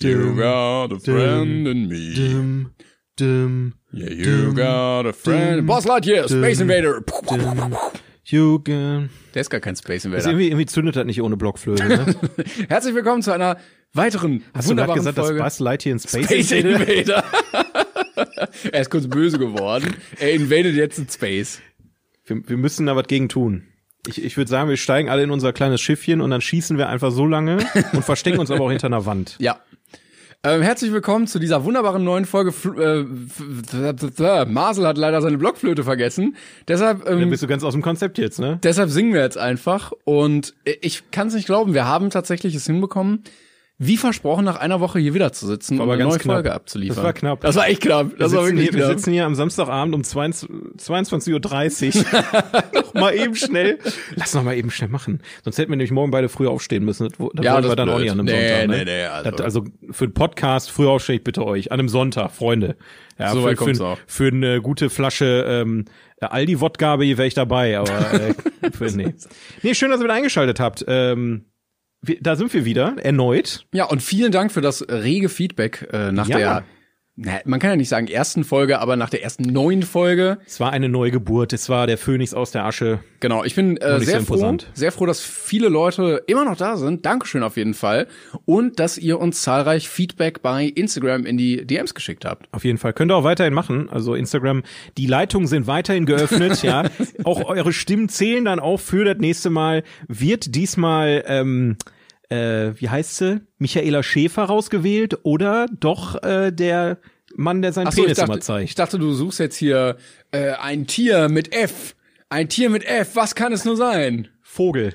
You got a friend in me. Yeah, you got a friend. Boss Lightyear, Space Invader. Der ist gar kein Space Invader. irgendwie, irgendwie zündet das nicht ohne Blockflöte, ne? Herzlich willkommen zu einer weiteren Hast du gerade gesagt, Folge. dass Buzz Lightyear in Space, Space Invader? Invader. er ist kurz böse geworden. Er invadet jetzt in Space. Wir, wir müssen da was gegen tun. Ich, ich würde sagen, wir steigen alle in unser kleines Schiffchen und dann schießen wir einfach so lange und verstecken uns aber auch hinter einer Wand. Ja. Ähm, herzlich willkommen zu dieser wunderbaren neuen Folge. Äh, Marcel hat leider seine Blockflöte vergessen. Deshalb, Dann ähm, bist du ganz aus dem Konzept jetzt, ne? deshalb singen wir jetzt einfach. Und ich kann es nicht glauben, wir haben tatsächlich es hinbekommen, wie versprochen, nach einer Woche hier wieder zu sitzen aber und eine ganz neue knapp. Folge abzuliefern. Das war knapp. Das war echt knapp. Das wir, war sitzen wirklich hier, wir knapp. sitzen hier am Samstagabend um 22 22.30 Uhr. noch mal eben schnell. Lass noch mal eben schnell machen. Sonst hätten wir nämlich morgen beide früh aufstehen müssen. Das, Ja, das wir dann ist auch blöd. nicht an einem Nee, Sonntag. nee, Ne? nee, also- Das, also für einen Podcast früh aufstehe ich bitte euch. An einem Sonntag, Freunde. Ja, So für, für, für eine gute Flasche ähm, Aldi-Wodka wäre ich dabei, aber äh, für, nee. nee, schön, dass ihr wieder eingeschaltet habt. Ähm, wir, da sind wir wieder, erneut. Ja, und vielen Dank für das rege Feedback äh, nach Ja. der, na, man kann ja nicht sagen ersten Folge, aber nach der ersten neuen Folge. Es war eine Neugeburt, es war der Phönix aus der Asche. Genau, ich bin äh, sehr so froh, sehr froh, dass viele Leute immer noch da sind. Dankeschön auf jeden Fall. Und dass ihr uns zahlreich Feedback bei Instagram in die DMs geschickt habt. Auf jeden Fall. Könnt ihr auch weiterhin machen. Also Instagram, die Leitungen sind weiterhin geöffnet, ja. Auch eure Stimmen zählen dann auch für das nächste Mal. Wird diesmal, ähm, äh, wie heißt sie? Michaela Schäfer rausgewählt oder doch äh, der Mann, der Ach so, Penis immer dachte, zeigt? ich dachte, du suchst jetzt hier äh, ein Tier mit F. Ein Tier mit F, was kann es nur sein? Vogel.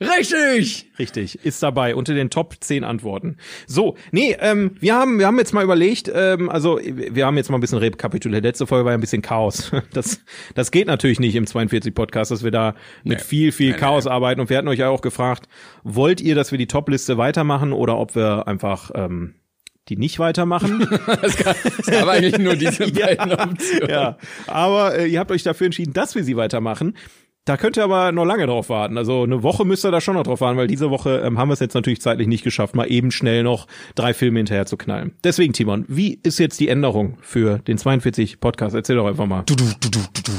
Richtig! Richtig, ist dabei unter den Top 10 Antworten. So, nee, ähm, wir haben wir haben jetzt mal überlegt, ähm, also wir haben jetzt mal ein bisschen rekapituliert. Letzte Folge war ja ein bisschen Chaos. Das das geht natürlich nicht im 42 Podcast, dass wir da mit Nee. viel viel nee, Chaos arbeiten und wir hatten euch ja auch gefragt, wollt ihr, dass wir die Top-Liste weitermachen oder ob wir einfach ähm, die nicht weitermachen? Es gab, eigentlich nur diese beiden Optionen. ja, aber äh, ihr habt euch dafür entschieden, dass wir sie weitermachen. Da könnt ihr aber noch lange drauf warten. Also eine Woche müsst ihr da schon noch drauf warten, weil diese Woche ähm, haben wir es jetzt natürlich zeitlich nicht geschafft, mal eben schnell noch drei Filme hinterher zu knallen. Deswegen, Timon, wie ist jetzt die Änderung für den 42 Podcast? Erzähl doch einfach mal. Du, du, du, du, du, du.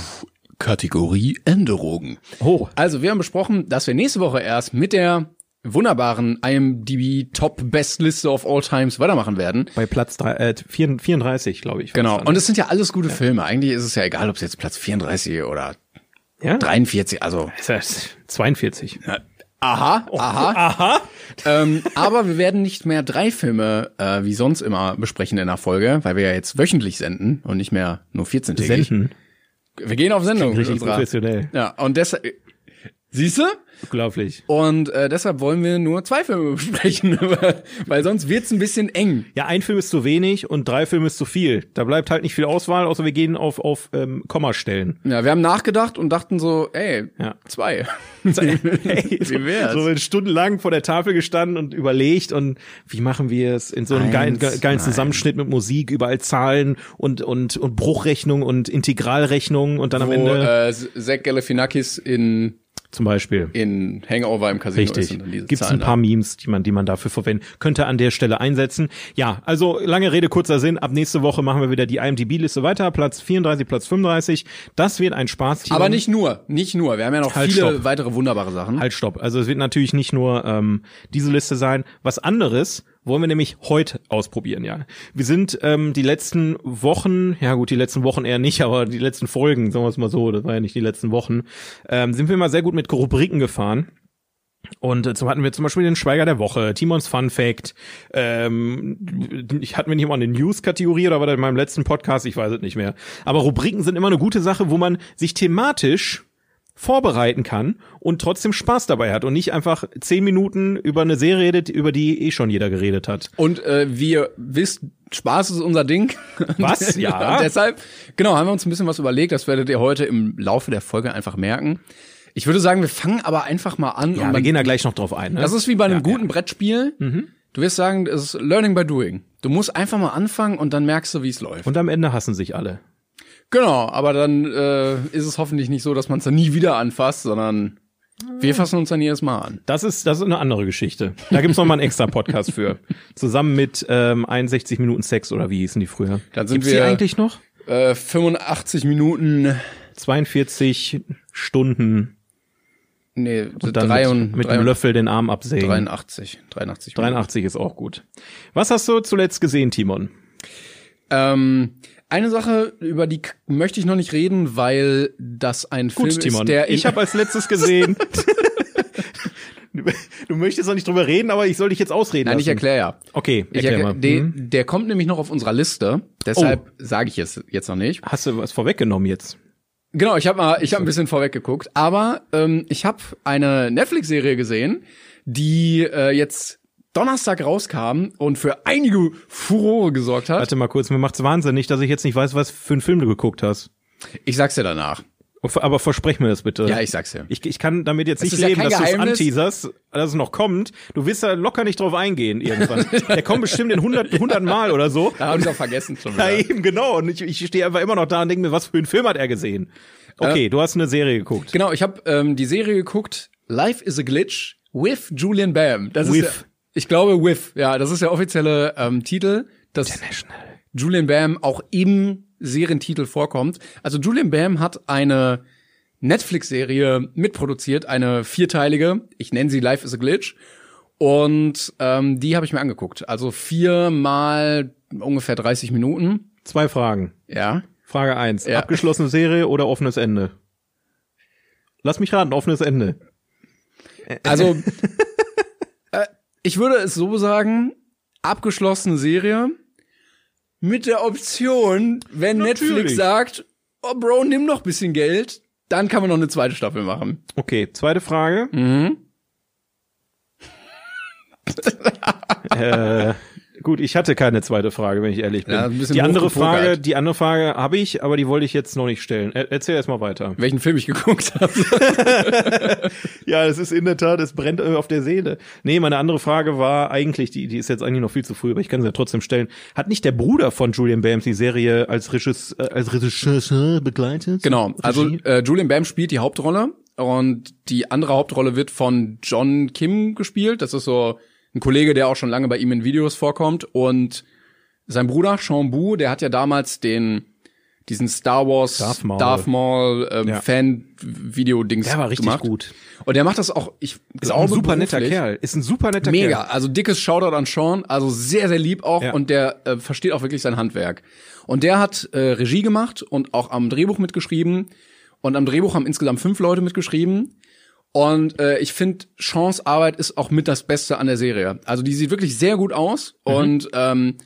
Kategorie Änderung. Oh, Also, wir haben besprochen, dass wir nächste Woche erst mit der wunderbaren IMDb Top Best Liste of All Times weitermachen werden. bei Platz drei, äh, 34, glaube ich. Genau. Und es sind ja alles gute Filme. Eigentlich ist es ja egal, ob es jetzt Platz 34 oder. Ja? 43, also Ist das 42. aha, aha. Aha. ähm, aber wir werden nicht mehr drei Filme äh, wie sonst immer besprechen in der Folge, weil wir ja jetzt wöchentlich senden und nicht mehr nur 14-tägig. Senden. Wir gehen auf Sendung. Richtig unserer- professionell. Ja, und deshalb, siehst du? Unglaublich. Und äh, deshalb wollen wir nur zwei Filme besprechen, weil sonst wird's ein bisschen eng. Ja, ein Film ist zu wenig und drei Filme ist zu viel. Da bleibt halt nicht viel Auswahl, außer wir gehen auf, auf ähm, Kommastellen. Ja, wir haben nachgedacht und dachten so, ey, Ja. zwei. Hey, Wie wär's? So stundenlang vor der Tafel gestanden und überlegt und wie machen wir es in so einem geilen, Eins, ge- geilen nein. Zusammenschnitt mit Musik, überall Zahlen und und und Bruchrechnung und Integralrechnung und dann am Wo Ende äh, Zach Galifianakis in, zum Beispiel. in Hangover im Casino Richtig. Gibt's Zahlen ein paar Memes, die man, die man dafür verwenden könnte an der Stelle einsetzen. Ja, also lange Rede, kurzer Sinn. Ab nächste Woche machen wir wieder die IMDb-Liste weiter. Platz 34, Platz 35. Das wird ein Spaß. da. Aber nicht nur, nicht nur. Wir haben ja noch Halt, viele stopp. weitere wunderbare Sachen. Halt, stopp. Also es wird natürlich nicht nur ähm, diese Liste sein. Was anderes wollen wir nämlich heute ausprobieren, ja. Wir sind ähm, die letzten Wochen, ja gut, die letzten Wochen eher nicht, aber die letzten Folgen, sagen wir es mal so, das war ja nicht die letzten Wochen, ähm, sind wir mal sehr gut mit Rubriken gefahren. Und äh, so hatten wir zum Beispiel den Schweiger der Woche, Timons Fun Fact. Ähm, ich hatten wir nicht mal eine News-Kategorie oder war das in meinem letzten Podcast? Ich weiß es nicht mehr. Aber Rubriken sind immer eine gute Sache, wo man sich thematisch vorbereiten kann und trotzdem Spaß dabei hat und nicht einfach zehn Minuten über eine Serie redet, über die eh schon jeder geredet hat. Und äh, wie ihr wisst, Spaß ist unser Ding. Was? Ja. Und deshalb, genau, haben wir uns ein bisschen was überlegt. Das werdet ihr heute im Laufe der Folge einfach merken. Ich würde sagen, wir fangen aber einfach mal an. Ja, und wir gehen da gleich noch drauf ein. Ne? das ist wie bei einem Ja, guten ja. Brettspiel. Du wirst sagen, es ist Learning by Doing. Du musst einfach mal anfangen und dann merkst du, wie es läuft. Und am Ende hassen sich alle. Genau, aber dann äh, ist es hoffentlich nicht so, dass man es dann nie wieder anfasst, sondern wir fassen uns dann jedes Mal an. Das ist, das ist eine andere Geschichte. Da gibt's noch mal einen extra Podcast für. Zusammen mit ähm, 61 Minuten Sex oder wie hießen die früher? Dann sind Gibt's die wir- eigentlich noch? Äh, 85 Minuten, 42 Stunden nee, und dann drei mit, und, mit drei dem Löffel den Arm absägen. 83, 83. Minuten. 83 ist auch gut. Was hast du zuletzt gesehen, Timon? Ähm, eine Sache, über die möchte ich noch nicht reden, weil das ein Gut, Film Timon. ist, der ich habe als letztes gesehen. du, du möchtest noch nicht drüber reden, aber ich soll dich jetzt ausreden Nein, lassen. ich erkläre ja. Okay, Ich erklär erklär, mal. der, Hm? der kommt nämlich noch auf unserer Liste, deshalb Oh. sage ich es jetzt noch nicht. Hast du was vorweggenommen jetzt? Genau, ich habe mal, ich habe ein bisschen vorweg geguckt, aber ähm, ich habe eine Netflix-Serie gesehen, die äh, jetzt Donnerstag rauskam und für einige Furore gesorgt hat. Warte mal kurz, mir macht's wahnsinnig, dass ich jetzt nicht weiß, was für einen Film du geguckt hast. Ich sag's dir danach. Aber versprech mir das bitte. Ja, ich sag's dir. Ich, ich kann damit jetzt Es nicht ja leben, kein dass du es anteaserst, dass es noch kommt. Du wirst da locker nicht drauf eingehen irgendwann. Der kommt bestimmt in 100, 100 Mal oder so. Da habe ich auch vergessen schon Ja, wieder. eben, genau. Und ich, ich stehe einfach immer noch da und denke mir, was für einen Film hat er gesehen? Okay, du hast eine Serie geguckt. Genau, ich habe ähm, die Serie geguckt, Life is a Glitch with Julian Bam. Das With. ist ich glaube with, ja, das ist der offizielle ähm, Titel, dass Julian Bam auch im Serientitel vorkommt. Also Julian Bam hat eine Netflix-Serie mitproduziert, eine vierteilige. Ich nenne sie Life is a Glitch. Und ähm, die habe ich mir angeguckt. Also viermal ungefähr 30 Minuten. Zwei Fragen. Ja. Frage eins: Ja. Abgeschlossene Serie oder offenes Ende? Lass mich raten, offenes Ende. Also, ich würde es so sagen, abgeschlossene Serie mit der Option, wenn Natürlich. Netflix sagt, oh Bro, nimm noch bisschen Geld, dann kann man noch eine zweite Staffel machen. Okay, zweite Frage. Mhm. äh, gut, ich hatte keine zweite Frage, wenn ich ehrlich bin. Ja, die andere. Frage, die andere Frage habe ich, aber die wollte ich jetzt noch nicht stellen. Er, erzähl erst mal weiter. Welchen Film ich geguckt habe. Ja, es ist in der Tat, es brennt äh, auf der Seele. Nee, meine andere Frage war eigentlich, die, die ist jetzt eigentlich noch viel zu früh, aber ich kann sie ja trotzdem stellen. Hat nicht der Bruder von Julian Bams die Serie als Regisseur, äh, als Regisseur begleitet? genau, also äh, Julian Bam spielt die Hauptrolle und die andere Hauptrolle wird von John Kim gespielt. Das ist so ein Kollege, der auch schon lange bei ihm in Videos vorkommt und sein Bruder Sean Bu, der hat ja damals den diesen Star Wars Darth Maul. Darth Maul ähm, Ja. Fan-Video-Dings Der war richtig gemacht. gut. Und der macht das auch, ich Ist auch ein super netter. Kerl. Ist ein super netter Mega, Kerl. also dickes Shoutout an Sean, also sehr, sehr lieb auch Ja. und der äh, versteht auch wirklich sein Handwerk. Und der hat äh, Regie gemacht und auch am Drehbuch mitgeschrieben und am Drehbuch haben insgesamt fünf Leute mitgeschrieben. Und äh, ich finde, Seans Arbeit ist auch mit das Beste an der Serie. Also die sieht wirklich sehr gut aus Mhm. und ähm,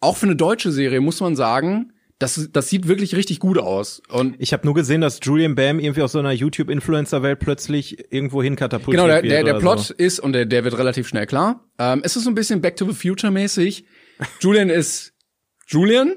auch für eine deutsche Serie muss man sagen, das, das sieht wirklich richtig gut aus. Und Ich habe nur gesehen, dass Julian Bam irgendwie aus so einer YouTube-Influencer-Welt plötzlich irgendwo hin katapultiert Genau, der, wird der, der Plot So. ist, und der, der wird relativ schnell klar, ähm, es ist so ein bisschen Back to the Future mäßig. Julian ist Julian,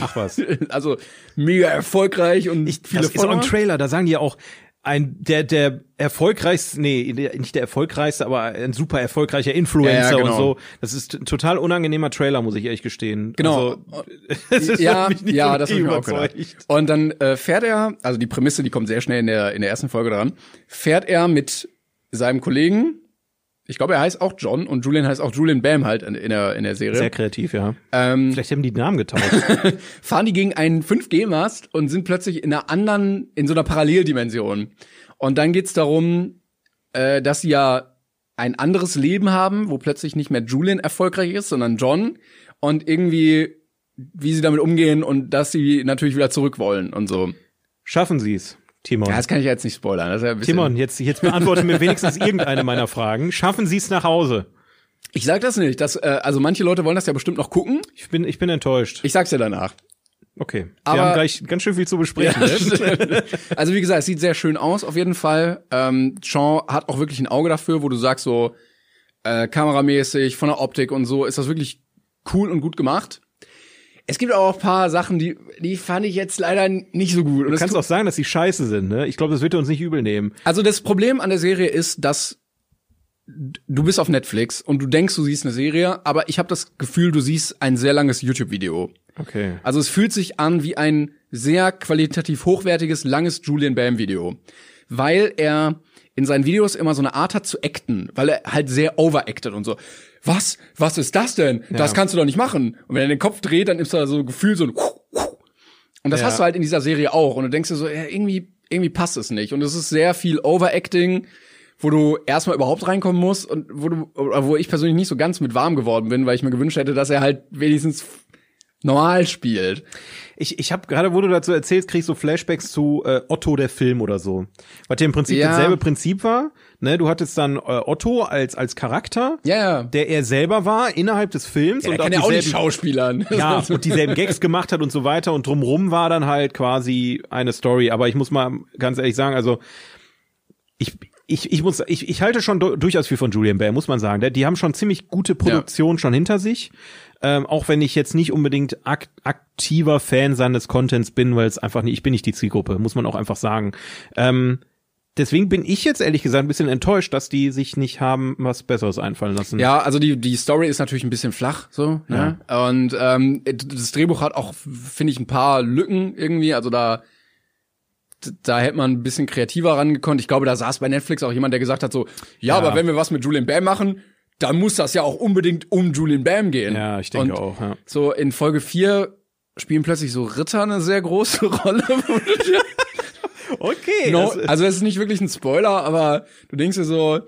Ach was. also mega erfolgreich und viele das ist auch Follower. im Trailer, da sagen die ja auch, ein, der, der erfolgreichste, nee, nicht der erfolgreichste, aber ein super erfolgreicher Influencer Ja, ja, genau. und so. Das ist ein total unangenehmer Trailer, muss ich ehrlich gestehen. Genau. Also, das ist ja, ja, das habe ich mir auch gedacht. Und dann äh, fährt er, also die Prämisse, die kommt sehr schnell in der in der ersten Folge dran, fährt er mit seinem Kollegen, ich glaube, er heißt auch John und Julian heißt auch Julian Bam halt in, in der in der Serie. Sehr kreativ, ja. ähm, Vielleicht haben die den Namen getauscht. fahren die gegen einen 5G-Mast und sind plötzlich in einer anderen, in so einer Paralleldimension. Und dann geht's darum, äh, dass sie ja ein anderes Leben haben, wo plötzlich nicht mehr Julian erfolgreich ist, sondern John. Und irgendwie, wie sie damit umgehen und dass sie natürlich wieder zurück wollen und so. Schaffen Sie es, Timon. Ja, das kann ich jetzt nicht spoilern. Ja Timon, jetzt, jetzt beantworte mir wenigstens irgendeine meiner Fragen. Schaffen Sie es nach Hause? Ich sag das nicht. Das, äh, also manche Leute wollen das ja bestimmt noch gucken. Ich bin, ich bin enttäuscht. Ich sag's dir danach. Okay. Wir Aber- haben gleich ganz schön viel zu besprechen. Ja, ne? also wie gesagt, es sieht sehr schön aus auf jeden Fall. Ähm, Sean hat auch wirklich ein Auge dafür, wo du sagst so äh, kameramäßig, von der Optik und so ist das wirklich cool und gut gemacht. Es gibt auch ein paar Sachen, die die fand ich jetzt leider nicht so gut. Und Du kannst auch sagen, dass die scheiße sind, ne? Ich glaube, das wird uns nicht übel nehmen. also das Problem an der Serie ist, dass du bist auf Netflix und du denkst, du siehst eine Serie, aber ich habe das Gefühl, du siehst ein sehr langes YouTube-Video. Okay. Also es fühlt sich an wie ein sehr qualitativ hochwertiges, langes Julian Bam Video. Weil er in seinen Videos immer so eine Art hat zu acten, weil er halt sehr overacted und so. Was? Was ist das denn? Das Ja. kannst du doch nicht machen. Und wenn er den Kopf dreht, dann ist da so ein Gefühl so ein und das Ja. hast du halt in dieser Serie auch. Und du denkst dir so, ja, irgendwie, irgendwie passt es nicht. Und es ist sehr viel Overacting, wo du erstmal überhaupt reinkommen musst und wo du, wo ich persönlich nicht so ganz mit warm geworden bin, weil ich mir gewünscht hätte, dass er halt wenigstens normal spielt. Ich, ich habe gerade, wo du dazu erzählst, krieg ich so Flashbacks zu äh, Otto der Film oder so. Was ja im Prinzip Ja. dasselbe Prinzip war. Ne, du hattest dann äh, Otto als als Charakter, Ja, ja. der er selber war innerhalb des Films Ja, und kann ja auch nicht schauspielern. ja, und dieselben Gags gemacht hat und so weiter und drumrum war dann halt quasi eine Story. Aber ich muss mal ganz ehrlich sagen, also ich, ich, ich muss, ich, ich halte schon du- durchaus viel von Julian Bell, muss man sagen. Die haben schon ziemlich gute Produktion schon hinter sich. Ähm, auch wenn ich jetzt nicht unbedingt ak aktiver Fan seines Contents bin, weil es einfach nicht, ich bin nicht die Zielgruppe, muss man auch einfach sagen. Ähm, deswegen bin ich jetzt ehrlich gesagt ein bisschen enttäuscht, dass die sich nicht haben was Besseres einfallen lassen. Ja, also die, die Story ist natürlich ein bisschen flach, so, ne? Und ähm, das Drehbuch hat auch, finde ich, ein paar Lücken irgendwie. Also da, da hätte man ein bisschen kreativer rangekonnt. Ich glaube, da saß bei Netflix auch jemand, der gesagt hat so, ja, Ja. aber wenn wir was mit Julian Bam machen, dann muss das ja auch unbedingt um Julian Bam gehen. Ja, ich denke Und auch, ja. So in Folge 4 spielen plötzlich so Ritter eine sehr große Rolle. Okay. no, das- also es ist nicht wirklich ein Spoiler, aber du denkst dir so,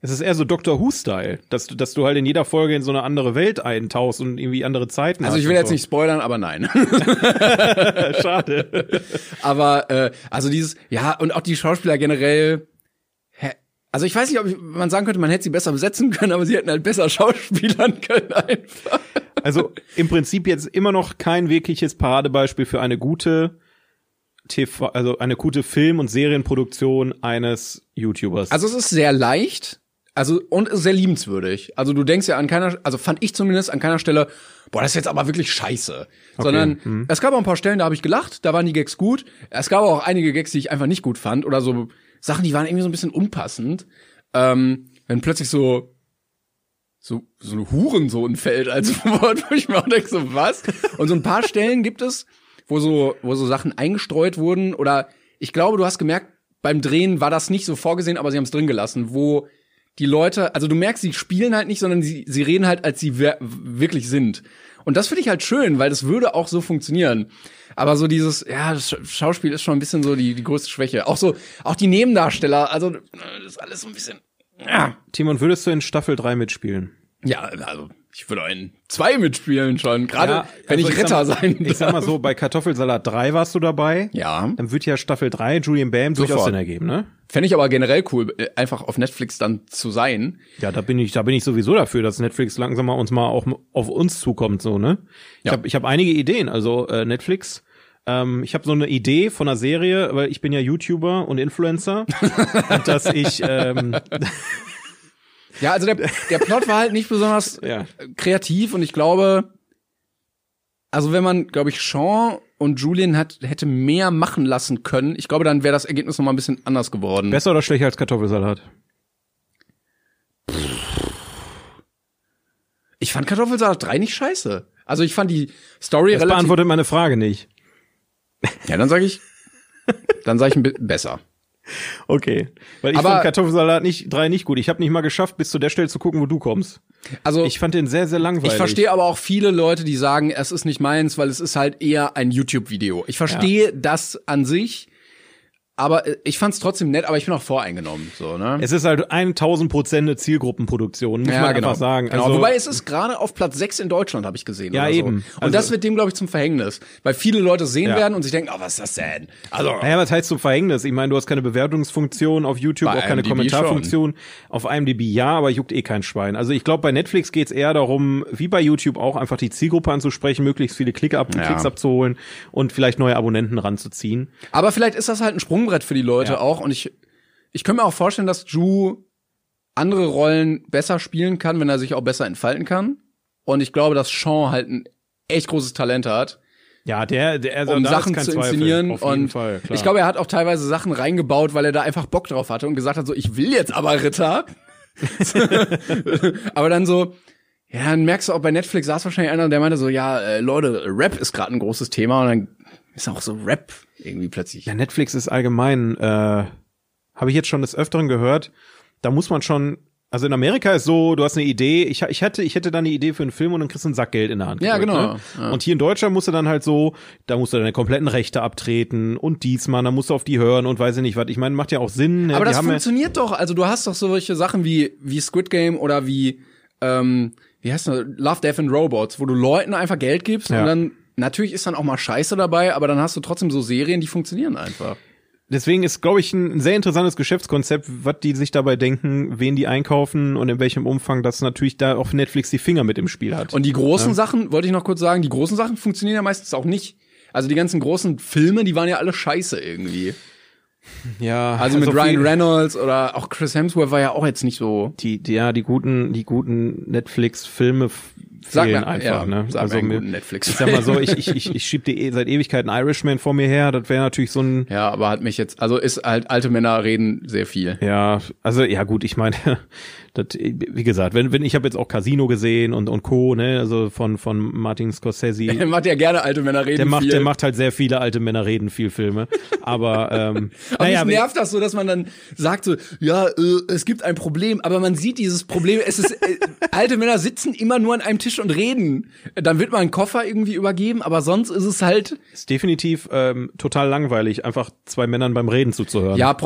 Es ist eher so Doctor Who-Style, dass du, dass du halt in jeder Folge in so eine andere Welt eintauchst und irgendwie andere Zeiten also hast ich will jetzt nicht spoilern, aber nein. so. Schade. Aber äh, also dieses, ja, und auch die Schauspieler generell. Also ich weiß nicht, ob ich, man sagen könnte, man hätte sie besser besetzen können, aber sie hätten halt besser schauspielern können einfach. Also im Prinzip jetzt immer noch kein wirkliches Paradebeispiel für eine gute TV, also eine gute Film- und Serienproduktion eines YouTubers. Also es ist sehr leicht, also und sehr liebenswürdig. Also du denkst ja an keiner, also fand ich zumindest an keiner Stelle, boah, das ist jetzt aber wirklich scheiße. Sondern Mhm. es gab auch ein paar Stellen, da habe ich gelacht, da waren die Gags gut. Es gab auch einige Gags, die ich einfach nicht gut fand oder so Sachen, die waren irgendwie so ein bisschen unpassend. Ähm, wenn plötzlich so so, so eine Hurensohn fällt als Wort, wo ich mir auch denke, so was? Und so ein paar Stellen gibt es, wo so, wo so Sachen eingestreut wurden oder ich glaube, du hast gemerkt, beim Drehen war das nicht so vorgesehen, aber sie haben es drin gelassen, wo die Leute, also du merkst, sie spielen halt nicht, sondern sie, sie reden halt, als sie wirklich sind. Und das finde ich halt schön, weil das würde auch so funktionieren. Aber so dieses, ja, das Sch- Schauspiel ist schon ein bisschen so die, die größte Schwäche. Auch so, auch die Nebendarsteller, also das ist alles so ein bisschen, ja. Timon, würdest du in Staffel 3 mitspielen? Ja, also ich würde in zwei mitspielen schon, gerade Ja, wenn also ich Ritter sag- sein Ich sag mal darf. so, bei Kartoffelsalat 3 warst du dabei. Ja, Dann wird ja Staffel 3 Julian Bam durchaus Sofort. Sinn ergeben, ne? fände ich aber generell cool, äh, einfach auf Netflix dann zu sein. Ja, da bin ich, da bin ich sowieso dafür, dass Netflix langsam mal uns mal auch auf uns zukommt, so ne? Ich Ja. habe ich hab einige Ideen, also äh, Netflix. Ähm, ich habe so eine Idee von einer Serie, weil ich bin ja YouTuber und Influencer, und dass ich ähm, Ja, also der, der Plot war halt nicht besonders ja kreativ und ich glaube, also wenn man, glaube ich, Sean und Julian hat, hätte mehr machen lassen können, ich glaube, dann wäre das Ergebnis noch mal ein bisschen anders geworden. besser oder schlechter als Kartoffelsalat? Ich fand Kartoffelsalat 3 nicht scheiße. Also ich fand die Story Das relativ. beantwortet meine Frage nicht. Ja, dann sage ich, dann sage ich ein bisschen besser. Okay, weil ich Aber- fand Kartoffelsalat nicht drei nicht gut. Ich habe nicht mal geschafft, bis zu der Stelle zu gucken, wo du kommst. Also Ich fand den sehr sehr langweilig. Ich verstehe aber auch viele Leute, die sagen, es ist nicht meins, weil es ist halt eher ein YouTube-Video. Ich verstehe das an sich, aber äh, ich fand es trotzdem nett, aber ich bin auch voreingenommen, so, ne? Es ist halt 1000 Prozent eine Zielgruppenproduktion, muss man einfach sagen. Genau. Also, Wobei es ist gerade auf Platz 6 in Deutschland, habe ich gesehen. Ja, so. eben. Und Also- das wird dem, glaube ich, zum Verhängnis. Weil viele Leute sehen Ja. werden und sich denken, oh, was ist das denn? Also, Naja, was heißt zum Verhängnis? Ich meine, du hast keine Bewertungsfunktion auf YouTube, auch keine IMDb Kommentarfunktion. Auf IMDb ja, aber juckt eh kein Schwein. Also ich glaube, bei Netflix geht's eher darum, wie bei YouTube auch, einfach die Zielgruppe anzusprechen, möglichst viele Klick ab Ja. Klicks abzuholen und vielleicht neue Abonnenten ranzuziehen. Aber vielleicht ist das halt ein Sprungbrett für die Leute Ja. auch. Und ich, ich könnte mir auch vorstellen, dass Ju andere Rollen besser spielen kann, wenn er sich auch besser entfalten kann. Und ich glaube, dass Sean halt ein echt großes Talent hat, Ja, der, der also um Sachen zu Zweifel. inszenieren. Auf jeden und Fall, klar. ich glaube, er hat auch teilweise Sachen reingebaut, weil er da einfach Bock drauf hatte und gesagt hat, so, ich will jetzt aber Ritter. aber dann so, Ja, dann merkst du auch bei Netflix saß wahrscheinlich einer, der meinte so, ja, äh, Leute, Rap ist gerade ein großes Thema und dann ist auch so Rap irgendwie plötzlich. Ja, Netflix ist allgemein, äh, habe ich jetzt schon des Öfteren gehört, da muss man schon also in Amerika ist so, du hast eine Idee, ich, ich hätte, ich hätte dann eine Idee für einen Film und dann kriegst du einen Sack Geld in der Hand. Ja, genau. Ne? Ja. Und hier in Deutschland musst du dann halt so, da musst du deine kompletten Rechte abtreten und diesmal, dann musst du auf die hören und weiß ich nicht was. Ich meine, macht ja auch Sinn. Ne? Aber das funktioniert ja doch. Also du hast doch solche Sachen wie, wie Squid Game oder wie, ähm, wie heißt das? Love, Death and Robots, wo du Leuten einfach Geld gibst ja. und dann, natürlich ist dann auch mal Scheiße dabei, aber dann hast du trotzdem so Serien, die funktionieren einfach deswegen ist, glaube ich, ein sehr interessantes Geschäftskonzept, was die sich dabei denken, wen die einkaufen und in welchem Umfang das natürlich da auf Netflix die Finger mit im Spiel hat. Und die großen ja. Sachen, wollte ich noch kurz sagen, die großen Sachen funktionieren ja meistens auch nicht. Also die ganzen großen Filme, die waren ja alle scheiße irgendwie. Ja, also mit also Ryan Reynolds oder auch Chris Hemsworth war ja auch jetzt nicht so. Die, die ja, die guten, die guten Netflix-Filme Sag mir, einfach, ja, ne? Also mir Netflix. Ich sag mal so, ich, ich, ich, ich schieb die seit Ewigkeiten Irishman vor mir her. Das wäre natürlich so ein. Ja, aber hat mich jetzt, also ist halt alte Männer reden sehr viel. Ja, also ja gut, ich meine, das, wie gesagt, wenn, wenn ich habe jetzt auch Casino gesehen und und Co. Ne, also von von Martin Scorsese. Der macht ja gerne alte Männer reden der macht, viel. Der macht halt sehr viele alte Männer reden viel Filme. Aber ähm, aber naja, mich nervt das so, dass man dann sagt so, ja, äh, es gibt ein Problem, aber man sieht dieses Problem. Es ist äh, alte Männer sitzen immer nur an einem Tisch und reden. Dann wird mal ein Koffer irgendwie übergeben, aber sonst ist es halt. Ist definitiv ähm, total langweilig, einfach zwei Männern beim Reden zuzuhören. Ja.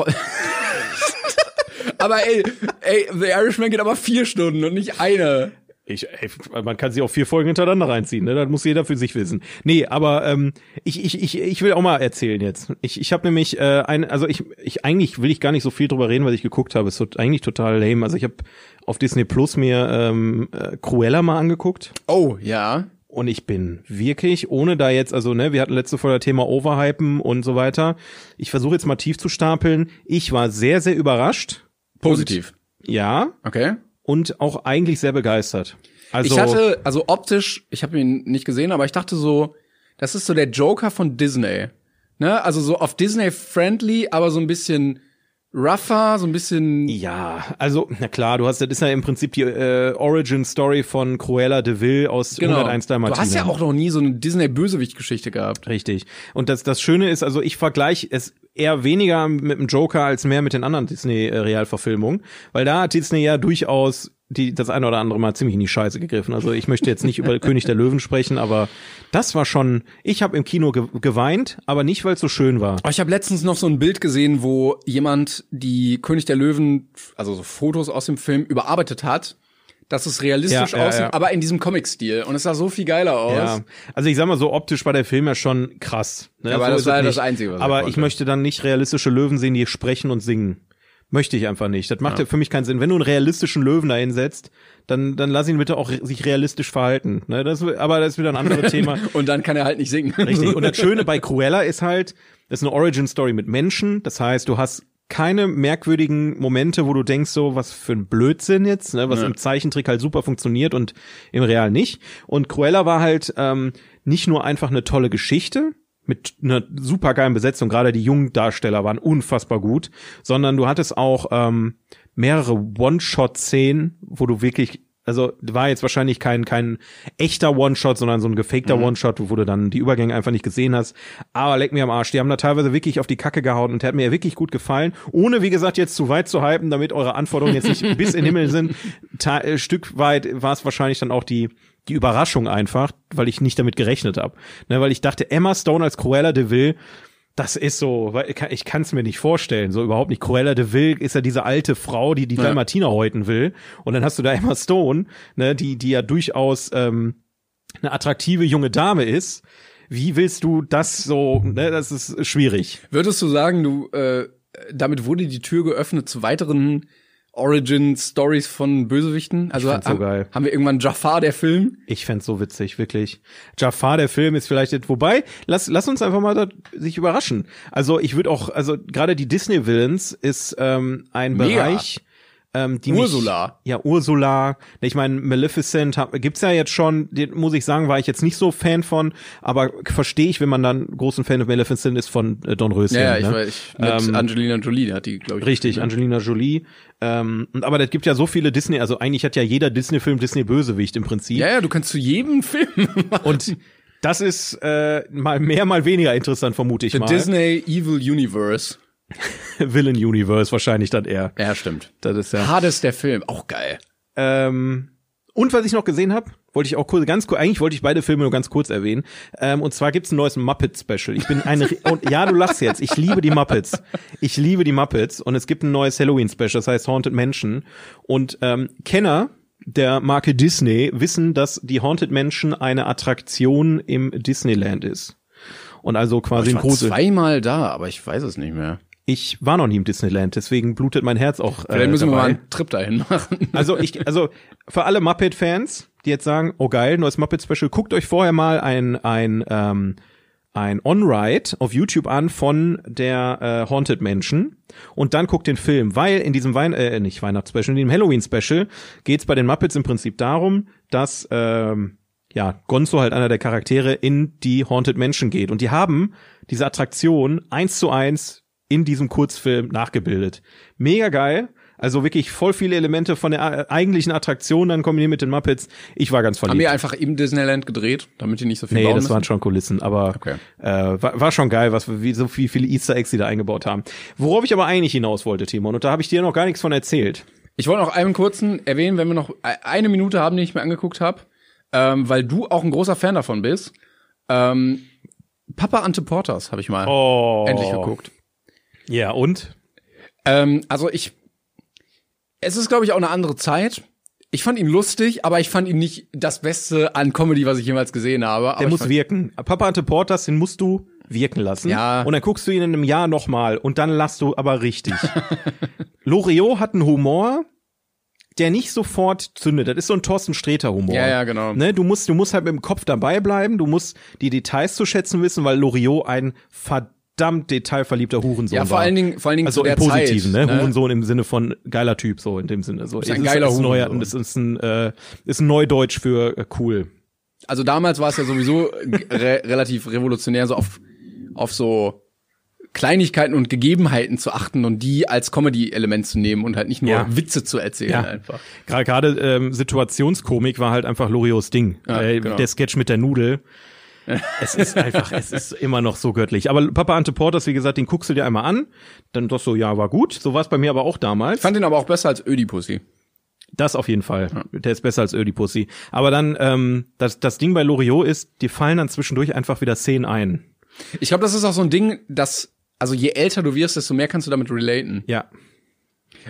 Aber ey, ey, The Irishman geht aber vier Stunden und nicht eine. Ich, ey, man kann sie auch vier Folgen hintereinander reinziehen, ne? Das muss jeder für sich wissen. Nee, aber ähm, ich, ich, ich, ich will auch mal erzählen jetzt. Ich, ich habe nämlich äh, ein, also ich, ich eigentlich will ich gar nicht so viel drüber reden, was ich geguckt habe. Es wird eigentlich total lame. Also ich habe auf Disney Plus mir ähm, äh, Cruella mal angeguckt. Oh, ja. Und ich bin wirklich, ohne da jetzt, also ne, wir hatten letzte Folge Thema Overhypen und so weiter. Ich versuche jetzt mal tief zu stapeln. Ich war sehr, sehr überrascht Positiv. Und, ja. Okay. Und auch eigentlich sehr begeistert. Also, ich hatte, also optisch, ich habe ihn nicht gesehen, aber ich dachte so, das ist so der Joker von Disney. Ne? Also so auf Disney-friendly, aber so ein bisschen rougher, so ein bisschen. Ja, also, na klar, du hast, das ist ja im Prinzip die äh, Origin-Story von Cruella de Vil aus genau. 101 Dalmatiner. Du hast ja auch noch nie so eine Disney-Bösewicht-Geschichte gehabt. Richtig. Und das, das Schöne ist, also ich vergleiche es eher weniger mit dem Joker als mehr mit den anderen Disney-Realverfilmungen, weil da hat Disney ja durchaus die das eine oder andere Mal ziemlich in die Scheiße gegriffen. Also ich möchte jetzt nicht über König der Löwen sprechen, aber das war schon. Ich habe im Kino ge geweint, aber nicht, weil es so schön war. Ich habe letztens noch so ein Bild gesehen, wo jemand die König der Löwen, also so Fotos aus dem Film überarbeitet hat dass es realistisch ja, aussieht, ja, ja. aber in diesem Comic-Stil. Und es sah so viel geiler aus. Ja. Also ich sag mal so, optisch war der Film ja schon krass. Ne? aber so das war das Einzige, was Aber ich möchte dann nicht realistische Löwen sehen, die sprechen und singen. Möchte ich einfach nicht. Das macht ja. für mich keinen Sinn. Wenn du einen realistischen Löwen da hinsetzt, dann, dann lass ihn bitte auch sich realistisch verhalten. Ne? Das, aber das ist wieder ein anderes Thema. und dann kann er halt nicht singen. Richtig. Und das Schöne bei Cruella ist halt, das ist eine Origin-Story mit Menschen. Das heißt, du hast keine merkwürdigen Momente, wo du denkst, so, was für ein Blödsinn jetzt, ne? was ja. im Zeichentrick halt super funktioniert und im Real nicht. Und Cruella war halt ähm, nicht nur einfach eine tolle Geschichte, mit einer super geilen Besetzung, gerade die jungen Darsteller waren unfassbar gut, sondern du hattest auch ähm, mehrere One-Shot-Szenen, wo du wirklich also war jetzt wahrscheinlich kein kein echter One-Shot, sondern so ein gefakter mhm. One-Shot, wo du dann die Übergänge einfach nicht gesehen hast. Aber leck mir am Arsch, die haben da teilweise wirklich auf die Kacke gehauen und der hat mir wirklich gut gefallen. Ohne, wie gesagt, jetzt zu weit zu hypen, damit eure Anforderungen jetzt nicht bis in den Himmel sind. Ta äh, Stück weit war es wahrscheinlich dann auch die die Überraschung einfach, weil ich nicht damit gerechnet habe. Ne, weil ich dachte, Emma Stone als Cruella de Vil, das ist so, ich kann es mir nicht vorstellen, so überhaupt nicht. Cruella de Vil ist ja diese alte Frau, die die ja. Dalmatiner häuten will. Und dann hast du da Emma Stone, ne, die, die ja durchaus ähm, eine attraktive junge Dame ist. Wie willst du das so, ne, das ist schwierig. Würdest du sagen, du, äh, damit wurde die Tür geöffnet zu weiteren Origin-Stories von Bösewichten. Also so geil. haben wir irgendwann Jafar, der Film. Ich fänd's so witzig, wirklich. Jafar, der Film ist vielleicht jetzt, wobei, lass, lass uns einfach mal da, sich überraschen. Also ich würde auch, also gerade die Disney-Villains ist ähm, ein Mega. Bereich, ähm, die Ursula. Mich, ja, Ursula. Ich meine, Maleficent hab, gibt's ja jetzt schon, muss ich sagen, war ich jetzt nicht so Fan von, aber verstehe ich, wenn man dann großen Fan von Maleficent ist von äh, Don Röschen. Ja, ne? ich weiß, ich, ähm, Angelina Jolie hat die, glaube ich. Richtig, ne? Angelina Jolie. Ähm, aber das gibt ja so viele Disney, also eigentlich hat ja jeder Disney-Film Disney-Bösewicht im Prinzip. Ja, ja, du kannst zu jedem Film machen. Und das ist äh, mal mehr, mal weniger interessant, vermute ich The mal. Disney Evil Universe. Villain Universe wahrscheinlich dann eher. Ja, stimmt. Das ist ja. Hades der Film, auch geil. Ähm, und was ich noch gesehen habe, wollte ich auch kurz, ganz kurz, eigentlich wollte ich beide Filme nur ganz kurz erwähnen. Ähm, und zwar gibt's ein neues Muppet-Special. Ich bin ein, und ja, du lachst jetzt. Ich liebe die Muppets. Ich liebe die Muppets. Und es gibt ein neues Halloween-Special, das heißt Haunted Mansion. Und ähm, Kenner der Marke Disney wissen, dass die Haunted Mansion eine Attraktion im Disneyland ist. Und also quasi ich ein große. zweimal da, aber ich weiß es nicht mehr. Ich war noch nie im Disneyland, deswegen blutet mein Herz auch. Vielleicht äh, müssen dabei. wir mal einen Trip dahin machen. Also ich, also für alle Muppet-Fans, die jetzt sagen, oh geil, neues Muppet-Special, guckt euch vorher mal ein ein ähm, ein On-Ride auf YouTube an von der äh, Haunted Mansion und dann guckt den Film, weil in diesem Wein äh, nicht Weihnachtsspecial, in dem Halloween-Special geht's bei den Muppets im Prinzip darum, dass ähm, ja Gonzo halt einer der Charaktere in die Haunted Mansion geht und die haben diese Attraktion eins zu eins in diesem Kurzfilm nachgebildet. Mega geil. Also wirklich voll viele Elemente von der eigentlichen Attraktion dann kombiniert mit den Muppets. Ich war ganz verliebt. Haben die einfach im Disneyland gedreht, damit die nicht so viel Nee, bauen das müssen? waren schon Kulissen, aber Okay. äh, war, war schon geil, was wie so viel, viele Easter Eggs die da eingebaut haben. Worauf ich aber eigentlich hinaus wollte, Timon, und da habe ich dir noch gar nichts von erzählt. Ich wollte noch einen kurzen erwähnen, wenn wir noch e- eine Minute haben, die ich mir angeguckt habe, ähm, weil du auch ein großer Fan davon bist. Ähm, Papa Ante Porters habe ich mal Oh. endlich geguckt. Ja, und? Ähm, also ich, es ist glaube ich auch eine andere Zeit. Ich fand ihn lustig, aber ich fand ihn nicht das Beste an Comedy, was ich jemals gesehen habe. Der muss wirken. Papa Ante Portas, den musst du wirken lassen. Ja. Und dann guckst du ihn in einem Jahr nochmal und dann lachst du aber richtig. Loriot hat einen Humor, der nicht sofort zündet. Das ist so ein Thorsten Sträter Humor. Ja, ja, genau. Ne, du musst, du musst halt mit dem Kopf dabei bleiben, du musst die Details zu schätzen wissen, weil Loriot ein verdammt detailverliebter Hurensohn Ja, vor war. allen Dingen, vor allen Dingen also im Positiven, Zeit, ne? Hurensohn im Sinne von geiler Typ, so in dem Sinne. So, Ist ein geiler ist, neuer, Hurensohn. Das ist ein, äh, ist ein Neudeutsch für äh, cool. Also damals war es ja sowieso re relativ revolutionär, so auf, auf so Kleinigkeiten und Gegebenheiten zu achten und die als Comedy-Element zu nehmen und halt nicht nur Ja. Witze zu erzählen Ja. einfach. Gerade ähm, Situationskomik war halt einfach Loriots Ding. Ja, äh, genau. Der Sketch mit der Nudel. Es ist einfach, es ist immer noch so göttlich. Aber Papa Ante Porters, wie gesagt, den guckst du dir einmal an. Dann doch so, ja, war gut. So war es bei mir aber auch damals. Ich fand ihn aber auch besser als Ödipussy. Das auf jeden Fall. Der ist besser als Ödipussy. Aber dann, ähm, das, das Ding bei Loriot ist, die fallen dann zwischendurch einfach wieder Szenen ein. Ich glaube, das ist auch so ein Ding, dass, also je älter du wirst, desto mehr kannst du damit relaten. Ja.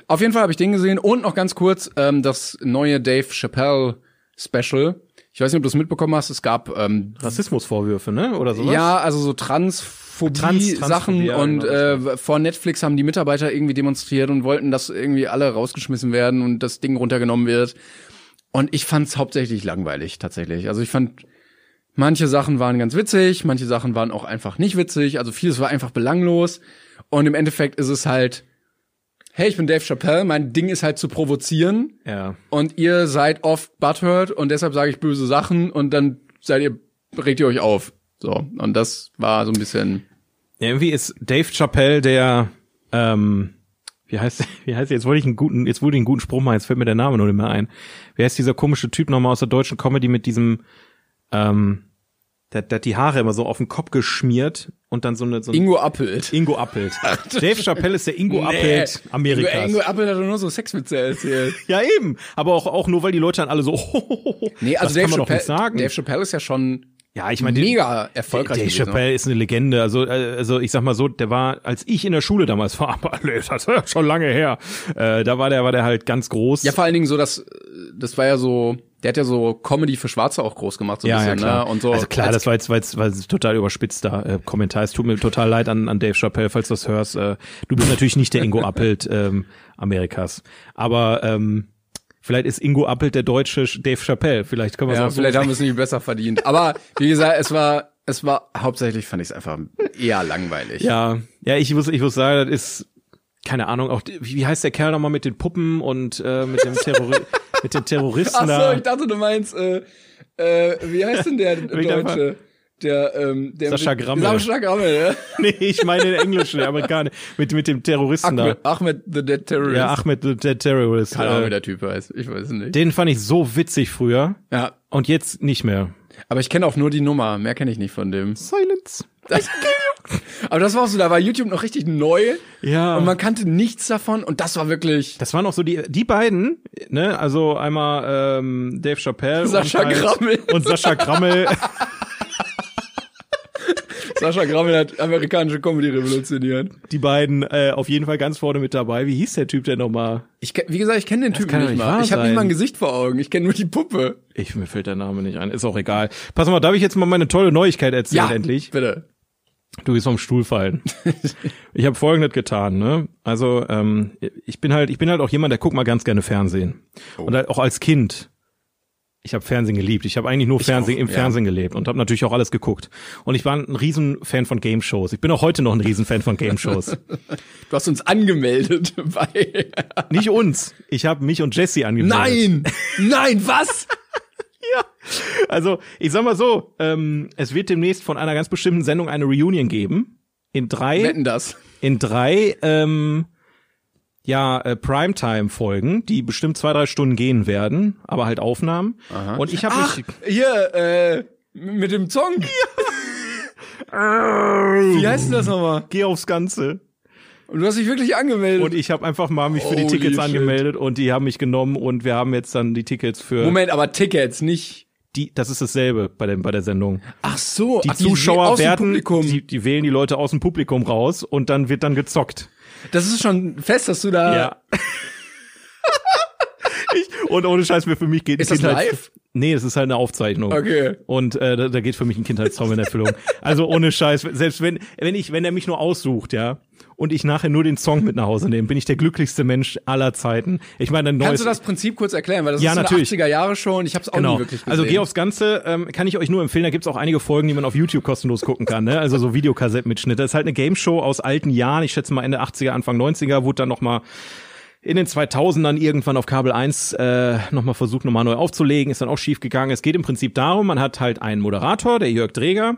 Auf jeden Fall habe ich den gesehen und noch ganz kurz ähm, das neue Dave Chappelle Special. Ich weiß nicht, ob du es mitbekommen hast. Es gab ähm, Rassismusvorwürfe, ne? Oder sowas? ja, also so Transphobie Trans- und genau, äh, vor Netflix haben die Mitarbeiter irgendwie demonstriert und wollten, dass irgendwie alle rausgeschmissen werden und das Ding runtergenommen wird. Und ich fand's hauptsächlich langweilig tatsächlich. Also ich fand manche Sachen waren ganz witzig, manche Sachen waren auch einfach nicht witzig. Also vieles war einfach belanglos. Und im Endeffekt ist es halt, hey, ich bin Dave Chappelle, mein Ding ist halt zu provozieren Ja. und ihr seid oft butthurt und deshalb sage ich böse Sachen und dann seid ihr, regt ihr euch auf. So. Und das war so ein bisschen, Ja, irgendwie ist Dave Chappelle der, ähm, wie heißt, wie heißt, jetzt wollte ich einen guten, jetzt wollte ich einen guten Spruch machen, jetzt fällt mir der Name nur nicht mehr ein. Wie heißt dieser komische Typ nochmal aus der deutschen Comedy mit diesem, ähm, der, der hat die Haare immer so auf den Kopf geschmiert und dann so eine, so ein Ingo Appelt. Ingo Appelt. Dave Chappelle ist der Ingo Appelt Amerikas. Ingo, Ingo Appelt hat doch nur so Sexwitze erzählt. Ja, eben. Aber auch, auch nur, weil die Leute dann alle so, Nee, also das Dave kann man Chappelle, nicht sagen. Dave Chappelle ist ja schon ja, ich meine, mega erfolgreich Dave ne? Chappelle ist eine Legende. Also, äh, also ich sag mal so, der war, als ich in der Schule damals war, aber das ist schon lange her. Äh, da war der, war der halt ganz groß. Ja, vor allen Dingen so, dass das war ja so, der hat ja so Comedy für Schwarze auch groß gemacht, so ein ja, ja, bisschen, klar. ne? Und so. also klar, das war jetzt, war jetzt, war jetzt total überspitzter äh, Kommentar. Es tut mir total leid an, an Dave Chappelle, falls du das hörst. Äh, du bist natürlich nicht der Ingo Appelt ähm, Amerikas. Aber ähm, vielleicht ist Ingo Appelt der deutsche Dave Chappelle. Vielleicht können wir ja, auch so vielleicht haben wir es nicht besser verdient. Aber wie gesagt, es war, es war hauptsächlich fand ich es einfach eher langweilig. Ja, ja, ich muss, ich muss sagen, das ist, keine Ahnung, auch wie, heißt der Kerl nochmal mit den Puppen und äh, mit dem Terrori mit den Terroristen Ach so, da. ich dachte, du meinst, äh, äh, wie heißt denn der Deutsche? Der, ähm, der Sascha Grammel. Sascha Grammel, ja. nee, ich meine den englischen, der Amerikaner mit mit dem Terroristen Ahmed, da. Ahmed the Dead Terrorist. Ja, Ahmed the Dead Terrorist. Keine Ahnung, wie der Typ heißt. Ich weiß es nicht. den fand ich so witzig früher Ja, und jetzt nicht mehr. aber ich kenne auch nur die Nummer. Mehr kenne ich nicht von dem. Silence. Aber das war auch so, da war YouTube noch richtig neu Ja. und man kannte nichts davon und das war wirklich Das waren auch so die, die beiden, ne, also einmal ähm, Dave Chappelle Sascha und, halt- Grammel. und Sascha Grammel. Sascha Grammel hat amerikanische Comedy revolutioniert. die beiden äh, auf jeden Fall ganz vorne mit dabei. Wie hieß der Typ denn nochmal? Ich, wie gesagt, ich kenne den Typen kann doch nicht mal. Ich habe nicht mal ein Gesicht vor Augen. Ich kenne nur die Puppe. Ich, mir fällt der Name nicht ein. Ist auch egal. Pass mal, darf ich jetzt mal meine tolle Neuigkeit erzählen endlich? bitte. Du bist vom Stuhl fallen. ich habe Folgendes getan, ne? Also ähm, ich bin halt, ich bin halt auch jemand, der guckt mal ganz gerne Fernsehen und halt auch als Kind. Ich habe Fernsehen geliebt. Ich habe eigentlich nur Fernsehen auch, im ja. Fernsehen gelebt und habe natürlich auch alles geguckt. Und ich war ein Riesenfan von Game Shows. Ich bin auch heute noch ein Riesenfan von Game Shows. Du hast uns angemeldet bei. Nicht uns. Ich habe mich und Jesse angemeldet. Nein! Nein, was? Also, ich sag mal so, ähm, es wird demnächst von einer ganz bestimmten Sendung eine Reunion geben. In drei, Wetten das. in drei, ähm, ja, äh, Primetime-Folgen, die bestimmt zwei, drei Stunden gehen werden, aber halt Aufnahmen. Und ich habe mich. hier, äh, mit dem Song. Wie heißt denn das nochmal? Geh aufs Ganze. Und du hast dich wirklich angemeldet. Und ich habe einfach mal mich für die Holy Tickets shit. angemeldet und die haben mich genommen und wir haben jetzt dann die Tickets für Moment, aber Tickets, nicht. die. Das ist dasselbe bei dem bei der Sendung. Ach so, Die ach, Zuschauer aus dem werden, Publikum. die, die wählen die Leute aus dem Publikum raus und dann wird dann gezockt. Das ist schon fest, dass du da. Ja. ich, und ohne Scheiß, mir für mich geht Ist das Kindheits- live? Nee, es ist halt eine Aufzeichnung. Okay. Und äh, da, da geht für mich ein Kindheitstraum in Erfüllung. Also ohne Scheiß, selbst wenn wenn ich wenn er mich nur aussucht, ja, und ich nachher nur den Song mit nach Hause nehme, bin ich der glücklichste Mensch aller Zeiten. Ich meine, ein neues Kannst du das Prinzip kurz erklären? Weil das Ja, ist so natürlich. eine 80er Jahre Show und ich habe es auch Genau. nie wirklich gesehen. Also geh aufs Ganze, ähm, kann ich euch nur empfehlen. Da gibt's auch einige Folgen, die man auf YouTube kostenlos gucken kann. Ne? Also so Videokassettenmitschnitte. Das ist halt eine Game-Show aus alten Jahren. Ich schätze mal Ende 80er, Anfang 90er. Wurde dann noch mal in den 2000ern irgendwann auf Kabel 1 äh, nochmal versucht, nochmal neu aufzulegen. Ist dann auch schief gegangen. Es geht im Prinzip darum, man hat halt einen Moderator, der Jörg Dreger,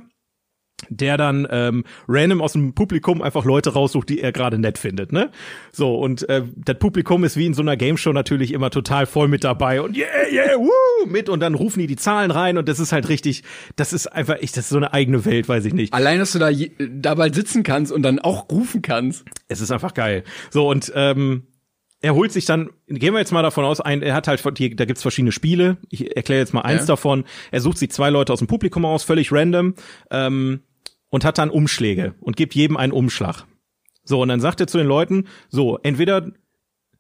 der dann ähm, random aus dem Publikum einfach Leute raussucht, die er gerade nett findet, ne? So und äh, das Publikum ist wie in so einer Game Show natürlich immer total voll mit dabei und yeah yeah woo mit und dann rufen die die Zahlen rein und das ist halt richtig, das ist einfach ich das ist so eine eigene Welt, weiß ich nicht. Allein, dass du da, je- da bald sitzen kannst und dann auch rufen kannst. Es ist einfach geil. So und ähm, er holt sich dann, gehen wir jetzt mal davon aus, ein, er hat halt, die, da gibt's verschiedene Spiele. Ich erkläre jetzt mal eins Ja. davon. Er sucht sich zwei Leute aus dem Publikum aus, völlig random, ähm, und hat dann Umschläge und gibt jedem einen Umschlag. So, und dann sagt er zu den Leuten, so, entweder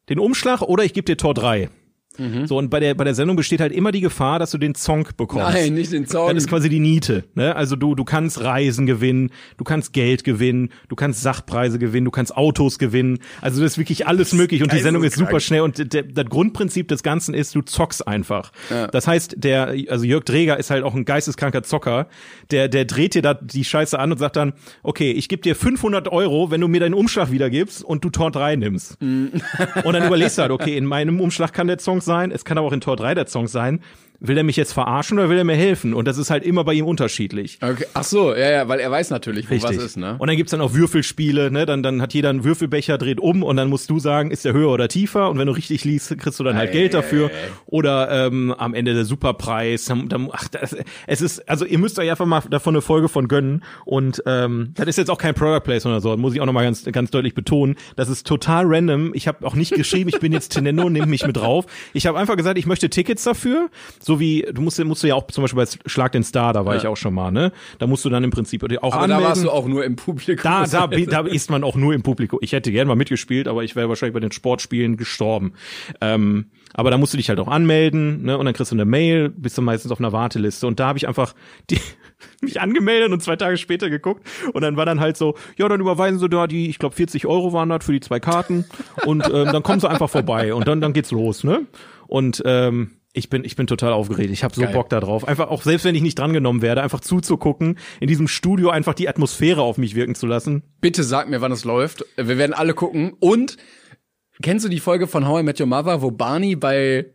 den Umschlag oder ich gebe dir Tor 3. Mhm. So, und bei der, bei der Sendung besteht halt immer die Gefahr, dass du den Song bekommst. Nein, nicht den Song. Das ist quasi die Niete. Ne? Also du, du kannst Reisen gewinnen, du kannst Geld gewinnen, du kannst Sachpreise gewinnen, du kannst Autos gewinnen. Also das ist wirklich alles möglich und die Sendung ist super schnell und der, das Grundprinzip des Ganzen ist, du zockst einfach. Ja. Das heißt, der, also Jörg Dreger ist halt auch ein geisteskranker Zocker, der, der dreht dir da die Scheiße an und sagt dann, okay, ich gebe dir 500 Euro, wenn du mir deinen Umschlag wiedergibst und du Tor 3 nimmst. Mhm. Und dann überlegst du halt, okay, in meinem Umschlag kann der Song sein, es kann aber auch in Tor 3 der Song sein. Will er mich jetzt verarschen oder will er mir helfen? Und das ist halt immer bei ihm unterschiedlich. Okay. Ach so, ja, ja, weil er weiß natürlich, wo was ist, ne? Und dann gibt's dann auch Würfelspiele, ne? Dann, dann hat jeder einen Würfelbecher, dreht um und dann musst du sagen, ist der höher oder tiefer? Und wenn du richtig liest, kriegst du dann halt Ei, Geld dafür. ei, ei. Oder ähm, am Ende der Superpreis. Dann, dann, ach, das, es ist, also ihr müsst euch einfach mal davon eine Folge von gönnen. Und ähm, das ist jetzt auch kein Product Placement oder so, muss ich auch nochmal ganz, ganz deutlich betonen. Das ist total random. Ich habe auch nicht geschrieben, ich bin jetzt Tenendo, nimm mich mit drauf. Ich habe einfach gesagt, ich möchte Tickets dafür. So wie, du musst, musst du ja auch zum Beispiel bei Schlag den Star, da war ich auch schon mal, ne? Da musst du dann im Prinzip auch Aber anmelden. da warst du auch nur im Publikum. Da, da, da ist man auch nur im Publikum. Ich hätte gern mal mitgespielt, aber ich wäre wahrscheinlich bei den Sportspielen gestorben. Ähm, aber da musst du dich halt auch anmelden, ne? Und dann kriegst du eine Mail, bist du meistens auf einer Warteliste. Und da habe ich einfach die, mich angemeldet und zwei Tage später geguckt. Und dann war dann halt so, ja, dann überweisen sie da die, ich glaube 40 Euro waren das für die zwei Karten. Und ähm, dann kommen sie einfach vorbei und dann, dann geht's los, ne? Und ähm, Ich bin, ich bin total aufgeregt. Ich habe so Geil. Bock da drauf. Einfach auch, selbst wenn ich nicht drangenommen werde, einfach zuzugucken, in diesem Studio einfach die Atmosphäre auf mich wirken zu lassen. Bitte sag mir, wann es läuft. Wir werden alle gucken. Und kennst du die Folge von How I Met Your Mother, wo Barney bei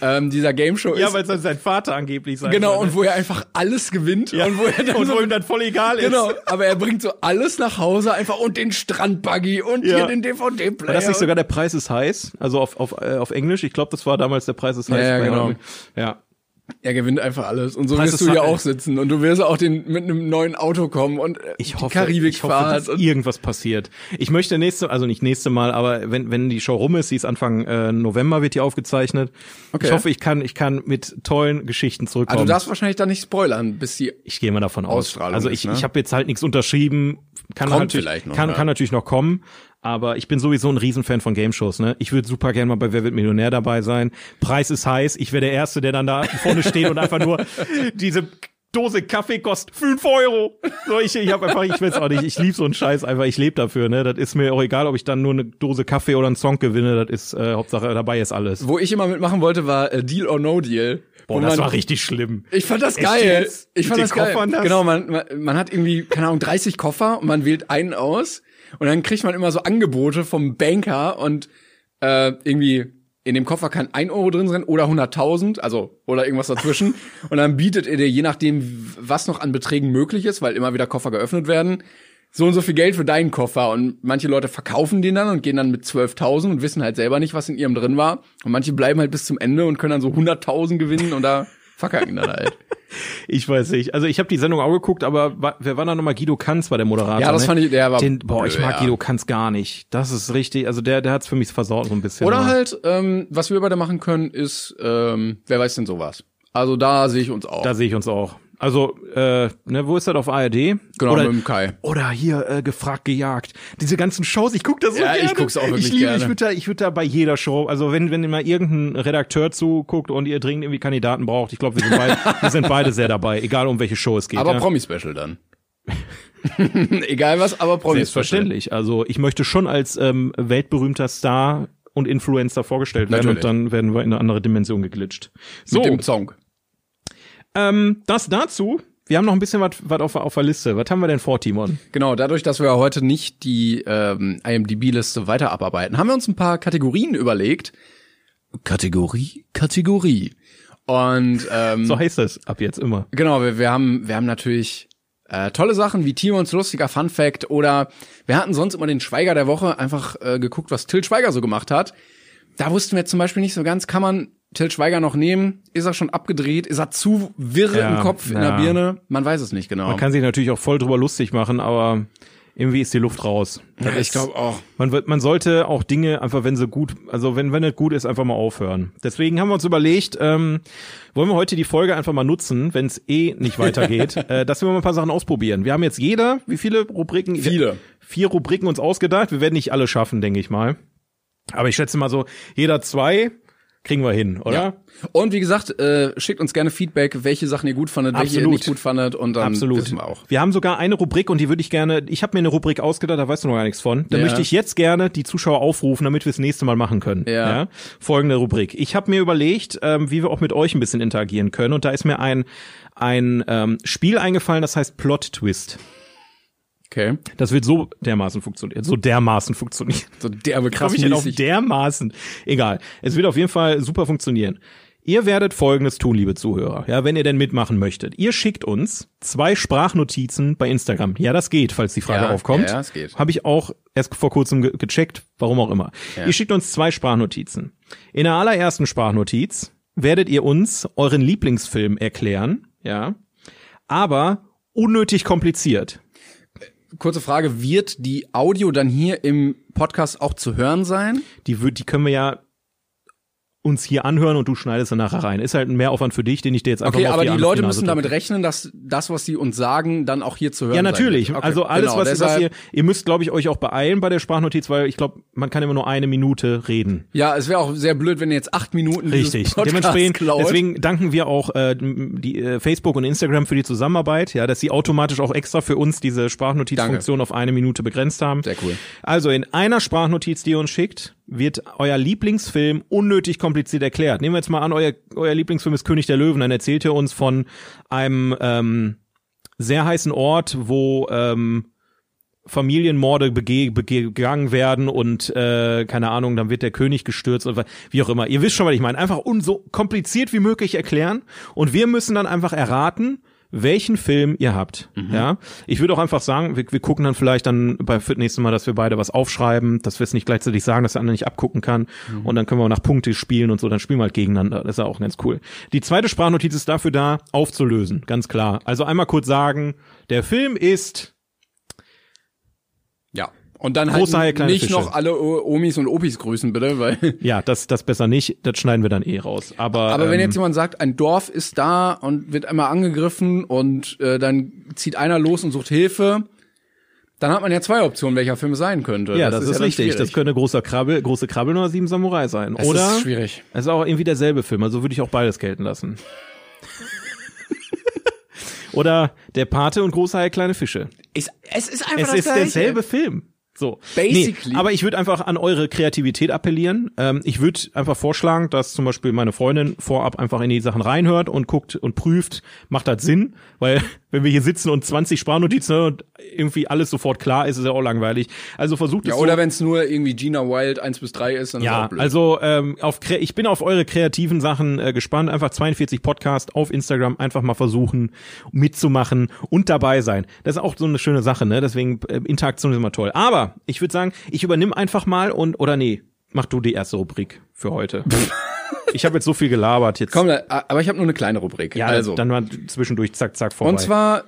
ähm, dieser Game Show ist. Ja, weil es sein Vater angeblich sein Genau, soll, und wo er einfach alles gewinnt ja. und wo er dann und so, wo ihm dann voll egal ist. Genau, aber er bringt so alles nach Hause einfach und den Strandbuggy und ja. hier den DVD-Player. War das nicht sogar der Preis ist heiß? Also auf, auf, äh, auf Englisch? Ich glaube, das war damals der Preis ist heiß. Ja, ja genau. Ja. Er gewinnt einfach alles. Und so Preis wirst du ja auch sitzen. Und du wirst auch den, mit einem neuen Auto kommen und äh, ich hoffe, ich hoffe, dass irgendwas passiert. Ich möchte nächste, also nicht nächste Mal, aber wenn, wenn die Show rum ist, sie ist Anfang äh, November, wird die aufgezeichnet. Okay. Ich hoffe, ich kann, ich kann mit tollen Geschichten zurückkommen. Also du darfst wahrscheinlich da nicht spoilern, bis die Ich gehe mal davon aus. Also ich, ist, ne? ich habe jetzt halt nichts unterschrieben. Kann Kommt natürlich, vielleicht noch, kann, ja. kann natürlich noch kommen. Aber ich bin sowieso ein Riesenfan von Game-Shows, ne? Ich würde super gerne mal bei Wer wird Millionär dabei sein. Preis ist heiß. Ich wäre der Erste, der dann da vorne steht und einfach nur diese Dose Kaffee kostet fünf Euro. So, ich, ich habe einfach, ich weiß auch nicht, ich lieb so einen Scheiß einfach, ich lebe dafür, ne? Das ist mir auch egal, ob ich dann nur eine Dose Kaffee oder einen Song gewinne, das ist äh, Hauptsache dabei ist alles. Wo ich immer mitmachen wollte, war äh, Deal or No Deal. Boah, das man, war richtig schlimm. Ich fand das geil. Ich fand das geil. Das? Genau, man, man, man hat irgendwie, keine Ahnung, 30 Koffer und man wählt einen aus und dann kriegt man immer so Angebote vom Banker und äh, irgendwie in dem Koffer kann ein Euro drin sein oder 100.000, also oder irgendwas dazwischen. und dann bietet er dir, je nachdem, was noch an Beträgen möglich ist, weil immer wieder Koffer geöffnet werden, so und so viel Geld für deinen Koffer. Und manche Leute verkaufen den dann und gehen dann mit 12.000 und wissen halt selber nicht, was in ihrem drin war. Und manche bleiben halt bis zum Ende und können dann so 100.000 gewinnen und da verkacken dann halt. Ich weiß nicht. Also ich habe die Sendung auch geguckt, aber wer war da nochmal? Guido Kanz war der Moderator. Ja, das ne? fand ich, der war. Den, boah, ich mag ja. Guido Kanz gar nicht. Das ist richtig. Also der, der hat's für mich versaut so ein bisschen. Oder halt, ähm, was wir beide machen können, ist, ähm, wer weiß denn sowas? Also da sehe ich uns auch. Da sehe ich uns auch. Also, äh, ne, wo ist das auf ARD? Genau, oder, mit dem Kai. Oder hier äh, gefragt gejagt. Diese ganzen Shows, ich guck das so Ja, gerne. ich guck's auch wirklich ich liebe, gerne. Ich würde da, ich würde da bei jeder Show, also wenn wenn mal irgendein Redakteur zuguckt und ihr dringend irgendwie Kandidaten braucht, ich glaube, wir sind beide, wir sind beide sehr dabei, egal um welche Show es geht. Aber ja. Promi-Special dann. Egal was, aber Promi-Special. Selbstverständlich. Also ich möchte schon als ähm, weltberühmter Star und Influencer vorgestellt werden Natürlich. und dann werden wir in eine andere Dimension geglitscht. So, Mit dem Song. Ähm, das dazu. Wir haben noch ein bisschen was auf, auf der Liste. Was haben wir denn vor, Timon? Genau, dadurch, dass wir heute nicht die ähm, IMDb-Liste weiter abarbeiten, haben wir uns ein paar Kategorien überlegt. Kategorie, Kategorie. Und ähm, So heißt das ab jetzt immer. Genau, wir, wir haben wir haben natürlich äh, tolle Sachen wie Timons lustiger Fun Fact oder wir hatten sonst immer den Schweiger der Woche einfach äh, geguckt, was Till Schweiger so gemacht hat. Da wussten wir zum Beispiel nicht so ganz, kann man Till Schweiger noch nehmen? Ist er schon abgedreht? Ist er zu wirr Ja, im Kopf, in ja. der Birne? Man weiß es nicht genau. Man kann sich natürlich auch voll drüber lustig machen, aber irgendwie ist die Luft raus. ja, ich glaube auch. Man, wird- man sollte auch Dinge einfach, wenn sie gut, also wenn wenn es gut ist, einfach mal aufhören. Deswegen haben wir uns überlegt, ähm, wollen wir heute die Folge einfach mal nutzen, wenn es eh nicht weitergeht, äh, dass wir mal ein paar Sachen ausprobieren. Wir haben jetzt jeder, wie viele Rubriken? Viele. Vier Rubriken uns ausgedacht. Wir werden nicht alle schaffen, denke ich mal. Aber ich schätze mal so, jeder zwei kriegen wir hin, oder? Ja. Und wie gesagt, äh, schickt uns gerne Feedback, welche Sachen ihr gut fandet, welche ihr Absolut. nicht gut fandet und dann Absolut. wissen wir auch. Wir haben sogar eine Rubrik und die würde ich gerne, ich habe mir eine Rubrik ausgedacht, da weißt du noch gar nichts von. Da Ja. möchte ich jetzt gerne die Zuschauer aufrufen, damit wir es nächste Mal machen können. Ja. Folgende Rubrik. Ich habe mir überlegt, ähm, wie wir auch mit euch ein bisschen interagieren können und da ist mir ein ein ähm, Spiel eingefallen, das heißt Plot Twist. Okay. Das wird so dermaßen funktionieren, so dermaßen funktionieren. So derbe Krass ich denn auf dermaßen. Egal. Es wird auf jeden Fall super funktionieren. Ihr werdet Folgendes tun, liebe Zuhörer. Ja, wenn ihr denn mitmachen möchtet. Ihr schickt uns zwei Sprachnotizen bei Instagram. Ja, das geht, falls die Frage Ja, aufkommt. ja, es geht. Habe ich auch erst vor kurzem ge gecheckt, warum auch immer. Ja. Ihr schickt uns zwei Sprachnotizen. In der allerersten Sprachnotiz werdet ihr uns euren Lieblingsfilm erklären, ja, aber unnötig kompliziert. Kurze Frage, wird die Audio dann hier im Podcast auch zu hören sein? die, wird, die können wir ja uns hier anhören und du schneidest dann nachher rein. Ist halt ein Mehraufwand für dich, den ich dir jetzt einfach Okay, mal auf aber die, Leute müssen damit rechnen, dass das, was sie uns sagen, dann auch hier zu hören Ja, sein natürlich. Okay, Also alles, genau, was, was deshalb- ihr, ihr müsst, glaube ich, euch auch beeilen bei der Sprachnotiz, weil ich glaube, man kann immer nur eine Minute reden. Ja, es wäre auch sehr blöd, wenn ihr jetzt acht Minuten Richtig. Dementsprechend, klaut. deswegen danken wir auch äh, die äh, Facebook und Instagram für die Zusammenarbeit, ja, dass sie automatisch auch extra für uns diese Sprachnotizfunktion auf eine Minute begrenzt haben. Sehr cool. Also in einer Sprachnotiz, die ihr uns schickt, wird euer Lieblingsfilm unnötig kompliziert erklärt. Nehmen wir jetzt mal an, euer, euer Lieblingsfilm ist König der Löwen, dann erzählt ihr uns von einem ähm, sehr heißen Ort, wo ähm, Familienmorde bege begangen werden und äh, keine Ahnung, dann wird der König gestürzt und wie auch immer. Ihr wisst schon, was ich meine. Einfach un so kompliziert wie möglich erklären und wir müssen dann einfach erraten, welchen Film ihr habt. Mhm. Ja, ich würde auch einfach sagen, wir, wir gucken dann vielleicht dann bei für nächste Mal, dass wir beide was aufschreiben, dass wir es nicht gleichzeitig sagen, dass der andere nicht abgucken kann mhm. und dann können wir nach Punkte spielen und so, dann spielen wir halt gegeneinander. Das ist ja auch ganz cool. Die zweite Sprachnotiz ist dafür da, aufzulösen, ganz klar. Also einmal kurz sagen, der Film ist ja. Und dann halt Große Haie, nicht Fische. noch alle Omis und Opis grüßen, bitte, weil. Ja, das, das besser nicht. Das schneiden wir dann eh raus. Aber, aber ähm, wenn jetzt jemand sagt, ein Dorf ist da und wird einmal angegriffen und äh, dann zieht einer los und sucht Hilfe, dann hat man ja zwei Optionen, welcher Film es sein könnte. Ja, das, das ist, ist ja richtig. Das könnte großer Krabbel, große Krabbel oder sieben Samurai sein. Das oder ist schwierig. Es ist auch irgendwie derselbe Film, also würde ich auch beides gelten lassen. oder Der Pate und große Haie, kleine Fische. Ist, es ist einfach es das ist Gleiche. derselbe Film. So. Basically. Nee, aber ich würde einfach an eure Kreativität appellieren. Ähm, ich würde einfach vorschlagen, dass zum Beispiel meine Freundin vorab einfach in die Sachen reinhört und guckt und prüft, macht das Sinn? Weil wenn wir hier sitzen und 20 Sprachnotizen und irgendwie alles sofort klar ist, ist ja auch langweilig. Also versucht es Ja, oder so, wenn es nur irgendwie Gina Wild 1 bis 3 ist, dann ja, ist auch blöd. also ähm, auf ich bin auf eure kreativen Sachen äh, gespannt. Einfach 42 Podcast auf Instagram einfach mal versuchen mitzumachen und dabei sein. Das ist auch so eine schöne Sache, ne? Deswegen äh, Interaktion ist immer toll. Aber ich würde sagen, ich übernehme einfach mal und oder nee, mach du die erste Rubrik für heute. ich habe jetzt so viel gelabert jetzt. Komm, aber ich habe nur eine kleine Rubrik. Ja, also dann mal zwischendurch zack zack vorbei. Und zwar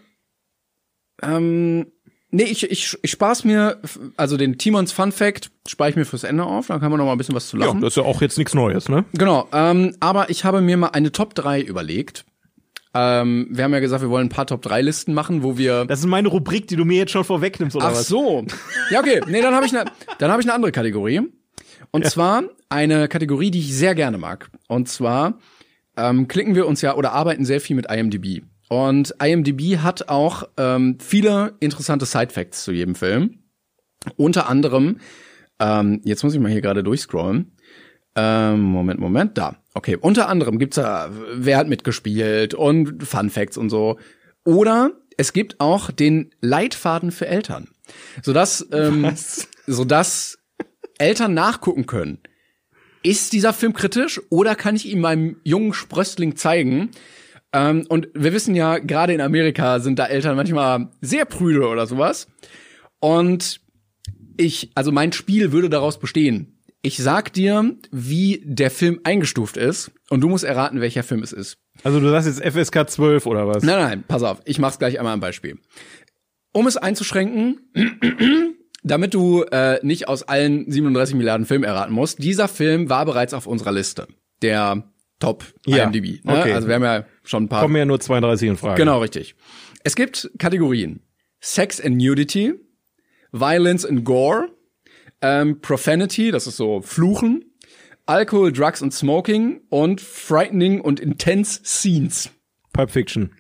ähm, nee, ich ich ich spar's mir also den Timons Fun Fact spare ich mir fürs Ende auf, dann kann man noch mal ein bisschen was zu lachen. Ja, das ist ja auch jetzt nichts Neues, ne? Genau, ähm, aber ich habe mir mal eine Top 3 überlegt. Ähm, wir haben ja gesagt, wir wollen ein paar Top 3 Listen machen, wo wir Das ist meine Rubrik, die du mir jetzt schon vorwegnimmst oder Ach was? so. Ja, okay. Nee, dann habe ich eine dann habe ich eine andere Kategorie. Und ja. zwar eine Kategorie, die ich sehr gerne mag. Und zwar ähm, klicken wir uns ja oder arbeiten sehr viel mit IMDb. Und IMDb hat auch ähm, viele interessante Side-Facts zu jedem Film. Unter anderem, ähm, jetzt muss ich mal hier gerade durchscrollen. Ähm, Moment, Moment, da. Okay, unter anderem gibt's da, wer hat mitgespielt und Fun Facts und so. Oder es gibt auch den Leitfaden für Eltern, sodass, ähm, Was? sodass Eltern nachgucken können. Ist dieser Film kritisch oder kann ich ihm meinem jungen Sprössling zeigen? Ähm, und wir wissen ja, gerade in Amerika sind da Eltern manchmal sehr prüde oder sowas. Und ich, also mein Spiel würde daraus bestehen. Ich sag dir, wie der Film eingestuft ist und du musst erraten, welcher Film es ist. Also du sagst jetzt FSK 12 oder was? Nein, nein, pass auf, ich mach's gleich einmal am Beispiel. Um es einzuschränken, damit du äh, nicht aus allen 37 Milliarden Filmen erraten musst, dieser Film war bereits auf unserer Liste. Der Top ja, IMDb. Ne? Okay. Also wir haben ja schon ein paar. Kommen ja nur 32 in Frage. Genau, richtig. Es gibt Kategorien. Sex and Nudity, Violence and Gore, ähm, Profanity, das ist so Fluchen, Alcohol, Drugs and Smoking und Frightening und Intense Scenes. Pulp Fiction.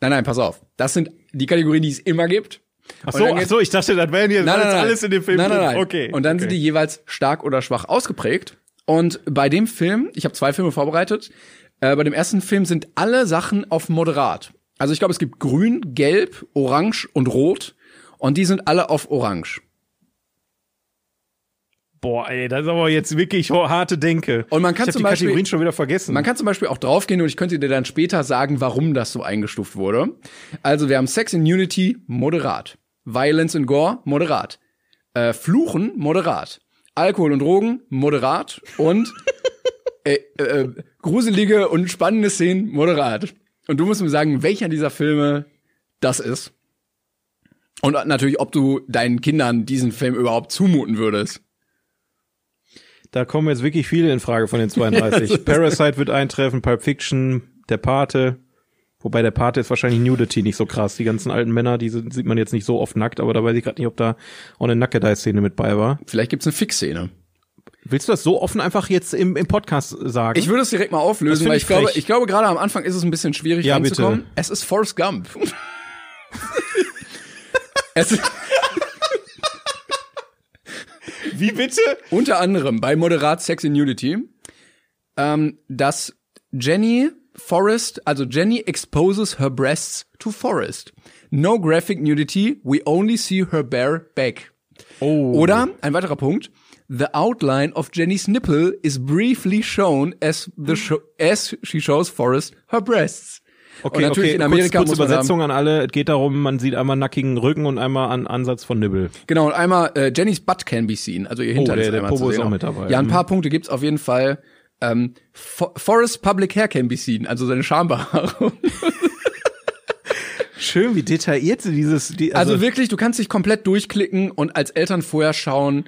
Nein, nein, pass auf. Das sind die Kategorien, die es immer gibt. Ach so, ach so, ich dachte, das wären jetzt nein, nein, nein, alles in dem Film. Nein, nein, nein. Okay. Und dann okay. sind die jeweils stark oder schwach ausgeprägt. Und bei dem Film, ich habe zwei Filme vorbereitet, äh, bei dem ersten Film sind alle Sachen auf moderat. Also ich glaube, es gibt grün, gelb, orange und rot. Und die sind alle auf orange. Boah, ey, das ist aber jetzt wirklich harte Denke. Und man kann ich zum die Beispiel Kategorien schon wieder vergessen. Man kann zum Beispiel auch draufgehen und ich könnte dir dann später sagen, warum das so eingestuft wurde. Also wir haben Sex in Unity moderat, Violence and Gore moderat, äh, Fluchen moderat, Alkohol und Drogen moderat und äh, äh, gruselige und spannende Szenen moderat. Und du musst mir sagen, welcher dieser Filme das ist. Und natürlich, ob du deinen Kindern diesen Film überhaupt zumuten würdest. Da kommen jetzt wirklich viele in Frage von den 32. Parasite wird eintreffen, Pulp Fiction, Der Pate. Wobei der Pate ist wahrscheinlich Nudity nicht so krass. Die ganzen alten Männer, die sind, sieht man jetzt nicht so oft nackt, aber da weiß ich gerade nicht, ob da auch eine Nackedei-Szene mit bei war. Vielleicht gibt's eine Fix-Szene. Willst du das so offen einfach jetzt im, im Podcast sagen? Ich würde es direkt mal auflösen, weil ich, ich glaube, ich glaube gerade am Anfang ist es ein bisschen schwierig ja, ranzukommen. Bitte. Es ist Forrest Gump. es ist Wie bitte? Unter anderem bei Moderat Sex in Nudity, ähm, dass Jenny Forrest, also Jenny exposes her breasts to Forrest. No graphic nudity, we only see her bare back. Oh. Oder ein weiterer Punkt. The outline of Jenny's nipple is briefly shown as the show, as she shows Forrest her breasts. Okay, und natürlich okay. in Amerika kurz, muss kurze man Übersetzung an alle. Es geht darum, man sieht einmal nackigen Rücken und einmal einen Ansatz von Nibbel. Genau, und einmal äh, Jenny's butt can be seen, also ihr Hintern Oh, der- der Popo ist auch mit dabei. Ja, ein Mhm. paar Punkte gibt's auf jeden Fall. Ähm, For Forrest Public Hair can be seen, also seine Schambehaarung. Schön, wie detailliert sie dieses. Die, Also, wirklich, du kannst dich komplett durchklicken und als Eltern vorher schauen,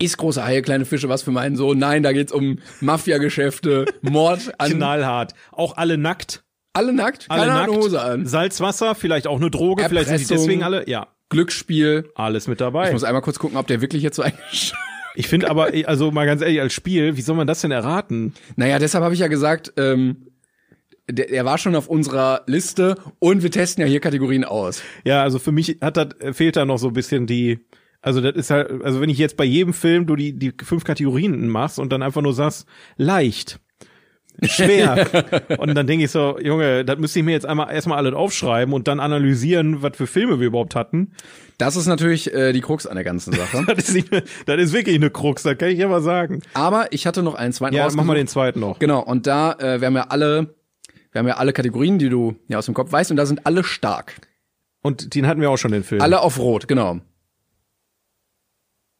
ist große Haie, kleine Fische was für meinen Sohn? Nein, da geht's um Mafia-Geschäfte, Mord an knallhart. Auch alle nackt. Alle nackt, Alle keiner hat nackt. Hose an. Salzwasser, vielleicht auch eine Droge, vielleicht sind die Erpressung. deswegen alle. Ja, Glücksspiel. alles mit Ich dabei. muss einmal kurz gucken, ob der wirklich jetzt so eingeschaut. Ich finde aber, also mal ganz ehrlich, als Spiel, wie soll man das denn erraten? Naja, deshalb habe ich ja gesagt, ähm, der, der war schon auf unserer Liste und wir testen ja hier Kategorien aus. Ja, also für mich hat das, fehlt da noch so ein bisschen die, also das ist halt, also wenn ich jetzt bei jedem Film du die, die fünf Kategorien machst und dann einfach nur sagst, leicht, schwer. und dann denke ich so, Junge, das müsste ich mir jetzt einmal erstmal alles aufschreiben und dann analysieren, was für Filme wir überhaupt hatten. Das ist natürlich äh, die Krux an der ganzen Sache. Das ist, nicht, das ist wirklich eine Krux, das kann ich ja mal sagen. Aber ich hatte noch einen zweiten Ja, mach mal den zweiten noch. Genau, und da, äh, wir haben ja alle, wir haben ja alle Kategorien, die du ja aus dem Kopf weißt, und da sind alle stark. Und den hatten wir auch schon, den Film. Alle auf Rot, genau.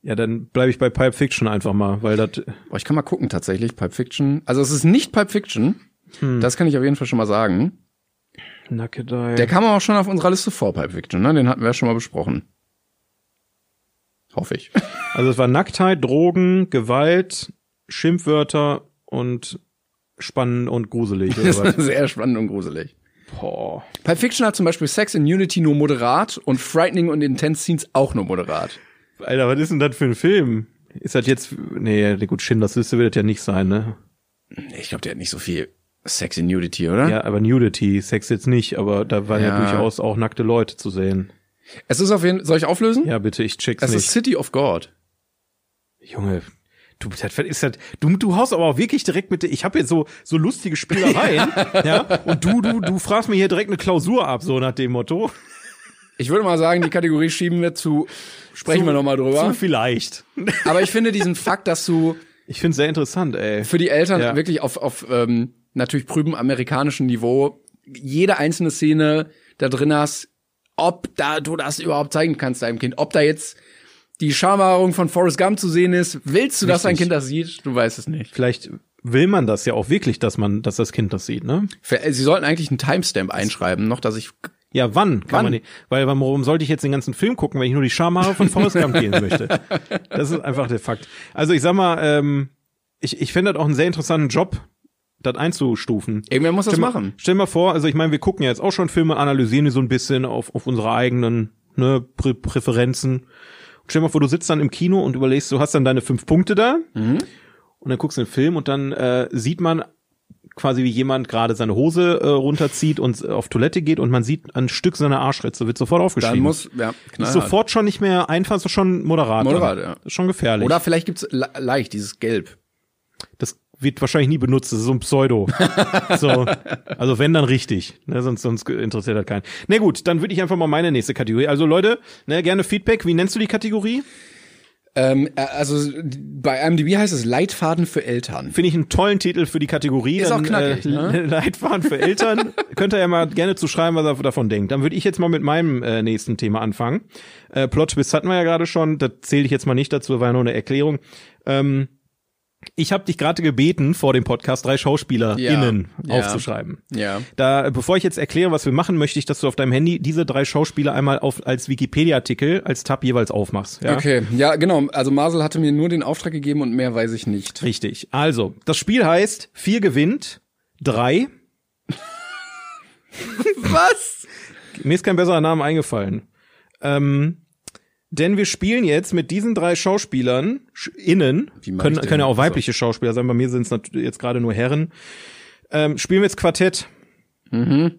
Ja, dann bleibe ich bei Pipe Fiction einfach mal, weil das, Boah, ich kann mal gucken tatsächlich, Pulp Fiction. Also es ist nicht Pulp Fiction, Hm. das kann ich auf jeden Fall schon mal sagen. Nackedei. Der kam auch schon auf unserer Liste vor, Pulp Fiction, ne? Den hatten wir ja schon mal besprochen. Hoffe ich. Also es war Nacktheit, Drogen, Gewalt, Schimpfwörter und spannend und gruselig. Sehr spannend und gruselig. Boah. Pulp Fiction hat zum Beispiel Sex and Unity nur moderat und Frightening und Intense Scenes auch nur moderat. Alter, was ist denn das für ein Film? Ist das jetzt, nee, gut, Schindlers Liste wird das ja nicht sein, ne? Ich glaube, der hat nicht so viel Sex and Nudity, oder? Ja, aber Nudity, Sex jetzt nicht, aber da waren ja, Ja. durchaus auch nackte Leute zu sehen. Es ist auf jeden Fall, soll ich auflösen? Ja, bitte, ich check's es nicht. ist City of God. Junge, du, das ist das, du, du haust aber auch wirklich direkt mit, der- ich habe jetzt so, so lustige Spielereien, ja, und du, du, du fragst mir hier direkt eine Klausur ab, so nach dem Motto. Ich würde mal sagen, die Kategorie schieben wir zu, sprechen Zu- wir nochmal drüber. Zu vielleicht. Aber ich finde diesen Fakt, dass du Ich finde sehr interessant, ey. für die Eltern Ja. wirklich auf, auf ähm, natürlich prüben amerikanischen Niveau jede einzelne Szene da drin hast, ob da du das überhaupt zeigen kannst deinem Kind, ob da jetzt die Schamhaarung von Forrest Gump zu sehen ist, willst du, dass dein Richtig. Kind das sieht? Du weißt es nicht. Vielleicht will man das ja auch wirklich, dass man, dass das Kind das sieht, ne? Für- Sie sollten eigentlich einen Timestamp einschreiben, noch, dass ich Ja, wann kann Wann? man nicht? Weil warum sollte ich jetzt den ganzen Film gucken, wenn ich nur die Schamhaare von Forrest Gump gehen möchte? Das ist einfach der Fakt. Also ich sag mal, ähm, ich, ich fände das auch einen sehr interessanten Job, das einzustufen. irgendwer muss das Stell mal, machen. stell mal vor, also ich meine, wir gucken ja jetzt auch schon Filme, analysieren die so ein bisschen auf, auf unsere eigenen ne, Prä Präferenzen. Stell mal vor, du sitzt dann im Kino und überlegst, du hast dann deine fünf Punkte da Mhm. Und dann guckst du den Film und dann äh, sieht man quasi, wie jemand gerade seine Hose äh, runterzieht und auf Toilette geht und man sieht ein Stück seiner Arschritze, wird sofort Dann aufgeschrieben. muss, ja, ist knallhart. sofort schon nicht mehr einfach, ist schon moderat. Moderat, dann. ja. Ist schon gefährlich. Oder vielleicht gibt's le leicht dieses Gelb. das wird wahrscheinlich nie benutzt, das ist so ein Pseudo. so, also wenn dann richtig, ne, sonst sonst interessiert das keinen. Na gut, dann würde ich einfach mal meine nächste Kategorie. Also Leute, ne, gerne Feedback. Wie nennst du die Kategorie? Ähm, äh, also bei IMDb heißt es Leitfaden für Eltern. Finde ich einen tollen Titel für die Kategorie. Ist auch knackig, äh, ne? Leitfaden für Eltern. Könnt ihr ja mal gerne zu schreiben, was ihr davon denkt. Dann würde ich jetzt mal mit meinem äh, nächsten Thema anfangen. Äh, Plot Twist hatten wir ja gerade schon. Das zähle ich jetzt mal nicht dazu, war ja nur eine Erklärung. Ähm, ich habe dich gerade gebeten, vor dem Podcast drei SchauspielerInnen Ja, aufzuschreiben. Ja. Da, bevor ich jetzt erkläre, was wir machen, möchte ich, dass du auf deinem Handy diese drei Schauspieler einmal auf, als Wikipedia-Artikel, als Tab jeweils aufmachst. Ja? Okay, ja, genau. Also Marcel hatte mir nur den Auftrag gegeben und mehr weiß ich nicht. Richtig. Also, das Spiel heißt, vier gewinnt, drei. Was? Mir ist kein besserer Name eingefallen. Ähm, denn wir spielen jetzt mit diesen drei Schauspielern, Sch- innen, können, können ja auch Also- weibliche Schauspieler sein, bei mir sind es jetzt gerade nur Herren, ähm, spielen wir jetzt Quartett. Mhm.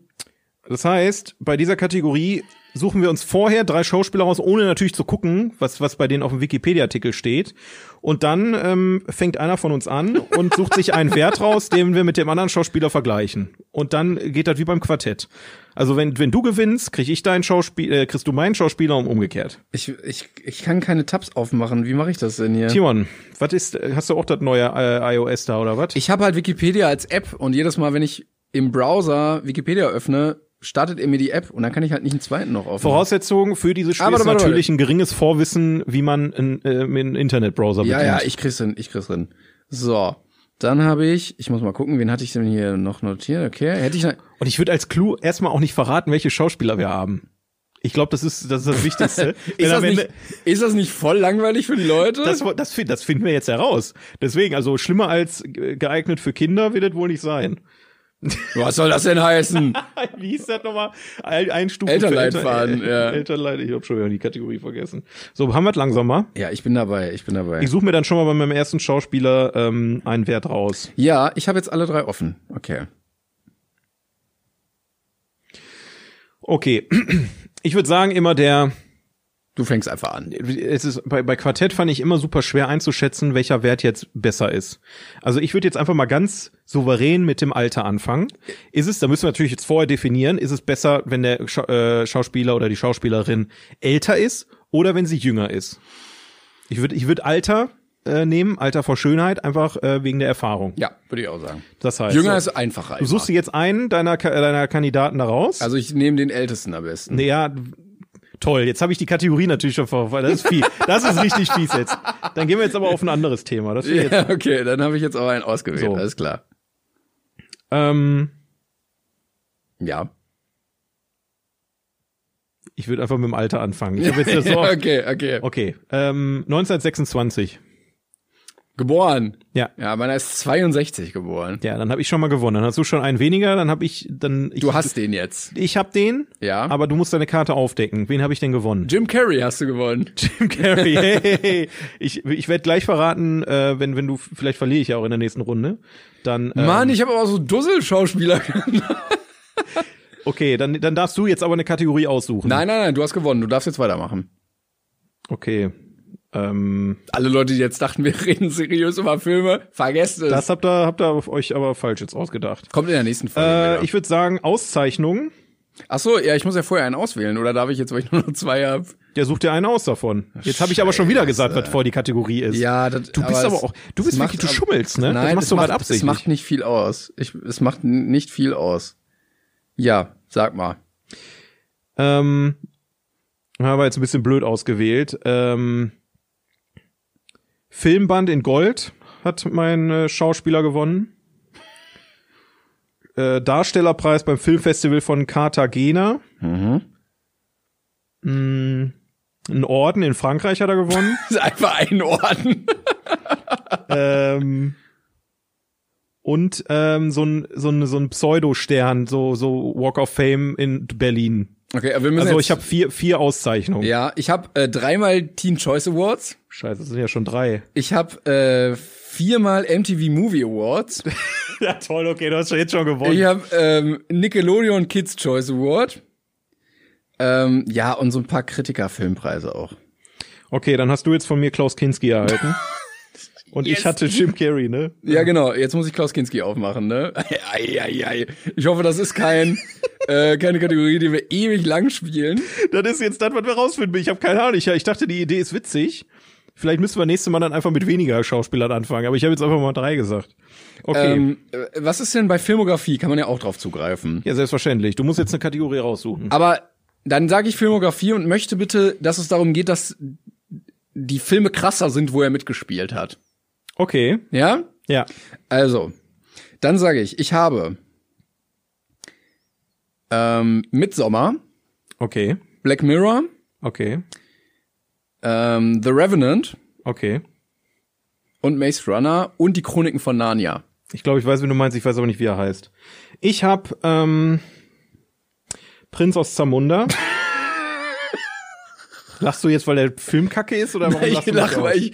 Das heißt, bei dieser Kategorie suchen wir uns vorher drei Schauspieler raus, ohne natürlich zu gucken, was, was bei denen auf dem Wikipedia-Artikel steht. Und dann ähm, fängt einer von uns an und sucht sich einen Wert raus, den wir mit dem anderen Schauspieler vergleichen. Und dann geht das wie beim Quartett. Also wenn, wenn du gewinnst, krieg ich deinen Schauspieler, äh, kriegst du meinen Schauspieler und umgekehrt. Ich, ich, ich kann keine Tabs aufmachen. Wie mache ich das denn hier? Timon, was ist, hast du auch das neue äh, iOS da oder was? Ich habe halt Wikipedia als App und jedes Mal, wenn ich im Browser Wikipedia öffne, startet er mir die App und dann kann ich halt nicht einen zweiten noch aufmachen. Voraussetzung für dieses Spiel Aber ist warte, warte, natürlich ein geringes Vorwissen, wie man einen, äh, einen Internetbrowser Ja, bedient. ja, ich krieg's hin, ich krieg's hin. So, dann habe ich, ich muss mal gucken, wen hatte ich denn hier noch notiert? Okay, hätte ich, Und ich würde als Clou erstmal auch nicht verraten, welche Schauspieler wir haben. Ich glaube, das ist, das ist das Wichtigste. Ist, das nicht, ist das nicht voll langweilig für die Leute? das, das, das finden wir jetzt heraus. Deswegen, also schlimmer als geeignet für Kinder wird das wohl nicht sein. Was soll das denn heißen? Wie hieß das nochmal? Ein, ein Stufen Elternleitfaden, für Eltern, ja. Elternleit, ich habe schon wieder die Kategorie vergessen. So, haben wir langsam mal. ja, ich bin dabei, ich bin dabei. Ich suche mir dann schon mal bei meinem ersten Schauspieler ähm, einen Wert raus. ja, ich habe jetzt alle drei offen. Okay. Okay. Ich würde sagen, immer der, Du fängst einfach an. es ist, bei, bei Quartett fand ich immer super schwer einzuschätzen, welcher Wert jetzt besser ist. Also ich würde jetzt einfach mal ganz souverän mit dem Alter anfangen. Ist es, da müssen wir natürlich jetzt vorher definieren, ist es besser, wenn der Scha äh, Schauspieler oder die Schauspielerin älter ist oder wenn sie jünger ist? Ich würde ich würde Alter äh, nehmen, Alter vor Schönheit, einfach äh, wegen der Erfahrung. Ja, würde ich auch sagen. Das heißt, Jünger so, ist einfacher. du suchst dir jetzt einen deiner, deiner Kandidaten da raus. Also ich nehme den Ältesten am besten. Nee, ja, toll. Jetzt habe ich die Kategorie natürlich schon vor. Das ist fies. Das ist richtig fies jetzt. Dann gehen wir jetzt aber auf ein anderes Thema. Das ich jetzt, Ja, okay, dann habe ich jetzt auch einen ausgewählt. So. Alles klar. ähm, Ja. ich würde einfach mit dem Alter anfangen. Ich hab jetzt das so Ja, okay, okay. okay, ähm, 1926. Geboren. Ja. Ja, meiner ist 62 geboren. Ja, dann habe ich schon mal gewonnen. Dann hast du schon einen weniger, dann habe ich dann ich, Du hast den jetzt. ich habe den, Ja. aber du musst deine Karte aufdecken. Wen habe ich denn gewonnen? Jim Carrey hast du gewonnen. Jim Carrey. Hey. Ich ich werde gleich verraten, äh, wenn wenn du vielleicht verliere ich ja auch in der nächsten Runde. Dann ähm, Mann, ich habe aber so Dussel-Schauspieler. okay, dann dann darfst du jetzt aber eine Kategorie aussuchen. nein, nein, nein, du hast gewonnen. Du darfst jetzt weitermachen. Okay. Ähm, Alle Leute, die jetzt dachten, wir reden seriös über Filme, vergesst es. das habt ihr habt ihr euch aber falsch jetzt ausgedacht. kommt in der nächsten Folge. Äh, ich würde sagen Auszeichnung. Ach so, ja, ich muss ja vorher einen auswählen. Oder darf ich jetzt, weil ich nur noch zwei habe? Ja, such dir einen aus davon. Jetzt habe ich aber schon wieder gesagt, was vor die Kategorie ist. Ja, das, Du bist aber es- auch, du bist wirklich, du schummelst, ne? Nein, das machst es du macht, absichtlich. Es macht nicht viel aus. Ich, es macht nicht viel aus. Ja, sag mal. ähm, habe jetzt ein bisschen blöd ausgewählt. Ähm, Filmband in Gold hat mein äh, Schauspieler gewonnen. Äh, Darstellerpreis beim Filmfestival von Cartagena. Mhm. Mm, Ein Orden in Frankreich hat er gewonnen. Ist einfach ein Orden. ähm, und ähm, so ein so ein so ein Pseudo-Stern, so so Walk of Fame in Berlin. Okay, aber wir müssen Also ich habe vier vier Auszeichnungen. ja, ich habe äh, dreimal Teen Choice Awards. Scheiße, das sind ja schon drei. Ich habe äh, viermal MTV Movie Awards. Ja toll, okay, du hast schon jetzt schon gewonnen. Ich habe ähm, Nickelodeon Kids Choice Award. Ähm, ja, und so ein paar Kritiker-Filmpreise auch. Okay, dann hast du jetzt von mir Klaus Kinski erhalten. Und ich Yes. hatte Jim Carrey, ne? Ja, genau. Jetzt muss ich Klaus Kinski aufmachen, ne? Ei, ei, ei. Ich hoffe, das ist kein, äh, keine Kategorie, die wir ewig lang spielen. Das ist jetzt das, was wir rausfinden. Ich habe keine Ahnung. Ich, ich dachte, die Idee ist witzig. Vielleicht müssen wir nächstes Mal dann einfach mit weniger Schauspielern anfangen. Aber ich habe jetzt einfach mal drei gesagt. Okay. Ähm, äh, was ist denn bei Filmografie? Kann man ja auch drauf zugreifen. ja, selbstverständlich. Du musst jetzt eine Kategorie raussuchen. Aber dann sage ich Filmografie und möchte bitte, dass es darum geht, dass die Filme krasser sind, wo er mitgespielt hat. Okay. Ja? Ja. Also, dann sage ich, ich habe ähm, Midsommar, Okay. Black Mirror, Okay. ähm, The Revenant Okay. und Maze Runner und die Chroniken von Narnia. Ich glaube, ich weiß, wie du meinst. Ich weiß aber nicht, wie er heißt. Ich habe ähm, Prinz aus Zamunda. Lachst du jetzt, weil der Film kacke ist oder warum Ich lachst du lache, mich weil ich,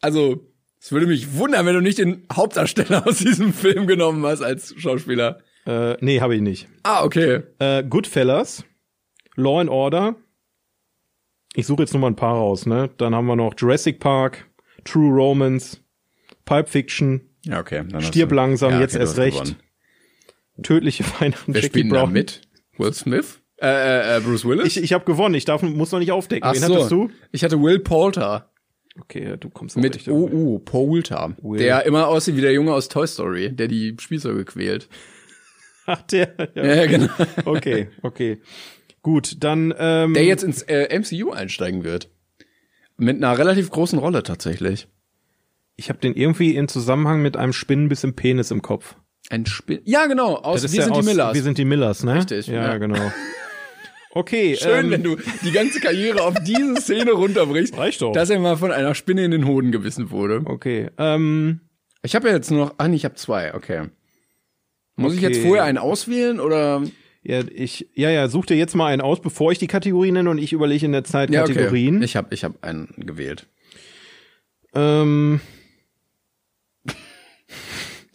also, es würde mich wundern, wenn du nicht den Hauptdarsteller aus diesem Film genommen hast als Schauspieler. Äh, nee, habe ich nicht. Ah, okay. Äh, Goodfellas, Law and Order. Ich suche jetzt nur mal ein paar raus, ne? Dann haben wir noch Jurassic Park, True Romance, Pipe Fiction, Ja, okay. Dann Stirb langsam, Ja, jetzt okay, erst recht. gewonnen. Tödliche Weihnachten, Wer Jackie spielt denn da Brown. mit? Will Smith? Äh, äh, äh, Bruce Willis? Ich, ich habe gewonnen, ich darf, muss noch nicht aufdecken. Ach Wen so. hattest du? Ich hatte Will Poulter Okay, du kommst mit OU, Poulter. Will. Der immer aussieht wie der Junge aus Toy Story, der die Spielzeuge quält. Ach, der. Ja. Ja, genau. Okay, okay. Gut, dann ähm, Der jetzt ins äh, MCU einsteigen wird. Mit einer relativ großen Rolle tatsächlich. ich habe den irgendwie in Zusammenhang mit einem Spinnenbiss im Penis im Kopf. Ein Spiel. Ja, genau. Aus Wir sind aus, die Millers. Wir sind die Millers, ne? Richtig, Ja, ja. genau. Okay, Schön, ähm, wenn du die ganze Karriere auf diese Szene runterbrichst, Reicht doch. dass er mal von einer Spinne in den Hoden gebissen wurde. Okay, ähm, Ich habe ja jetzt nur noch, ah nee, ich habe zwei, okay. Muss ich Okay. jetzt vorher einen auswählen oder? ja, ich, ja, ja, such dir jetzt mal einen aus, bevor ich die Kategorie nenne und ich überlege in der Zeit Ja, okay. Kategorien. Ich habe ich hab einen gewählt. Ähm,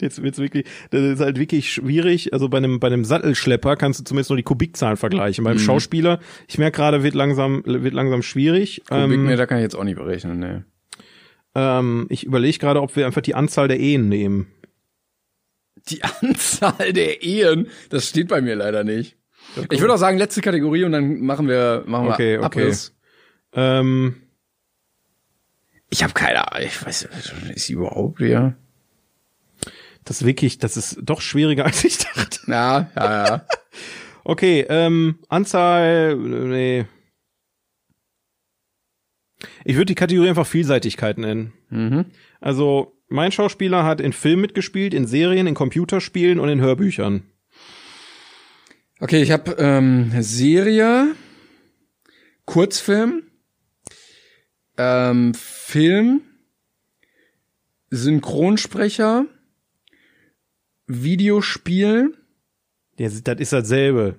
jetzt wird's wirklich, das ist halt wirklich schwierig. Also bei einem, bei einem Sattelschlepper kannst du zumindest nur die Kubikzahlen vergleichen. Mhm. Beim Schauspieler, ich merke gerade, wird langsam, wird langsam schwierig. Kubik, Ähm, nee, da kann ich jetzt auch nicht berechnen, ne. ähm, ich überlege gerade, ob wir einfach die Anzahl der Ehen nehmen. Die Anzahl der Ehen, das steht bei mir leider nicht. Ich würde auch sagen, letzte Kategorie und dann machen wir, machen wir Okay, okay. Abriss. Ähm, Ich habe keine Ahnung, ich weiß ist sie überhaupt hier? Das ist wirklich, das ist doch schwieriger, als ich dachte. Ja, ja, ja. Okay, ähm, Anzahl, nee. Ich würde die Kategorie einfach Vielseitigkeit nennen. mhm. Also, mein Schauspieler hat in Filmen mitgespielt, in Serien, in Computerspielen und in Hörbüchern. Okay, ich habe ähm, Serie, Kurzfilm, ähm, Film, Synchronsprecher, Videospiel. Ja, das ist dasselbe.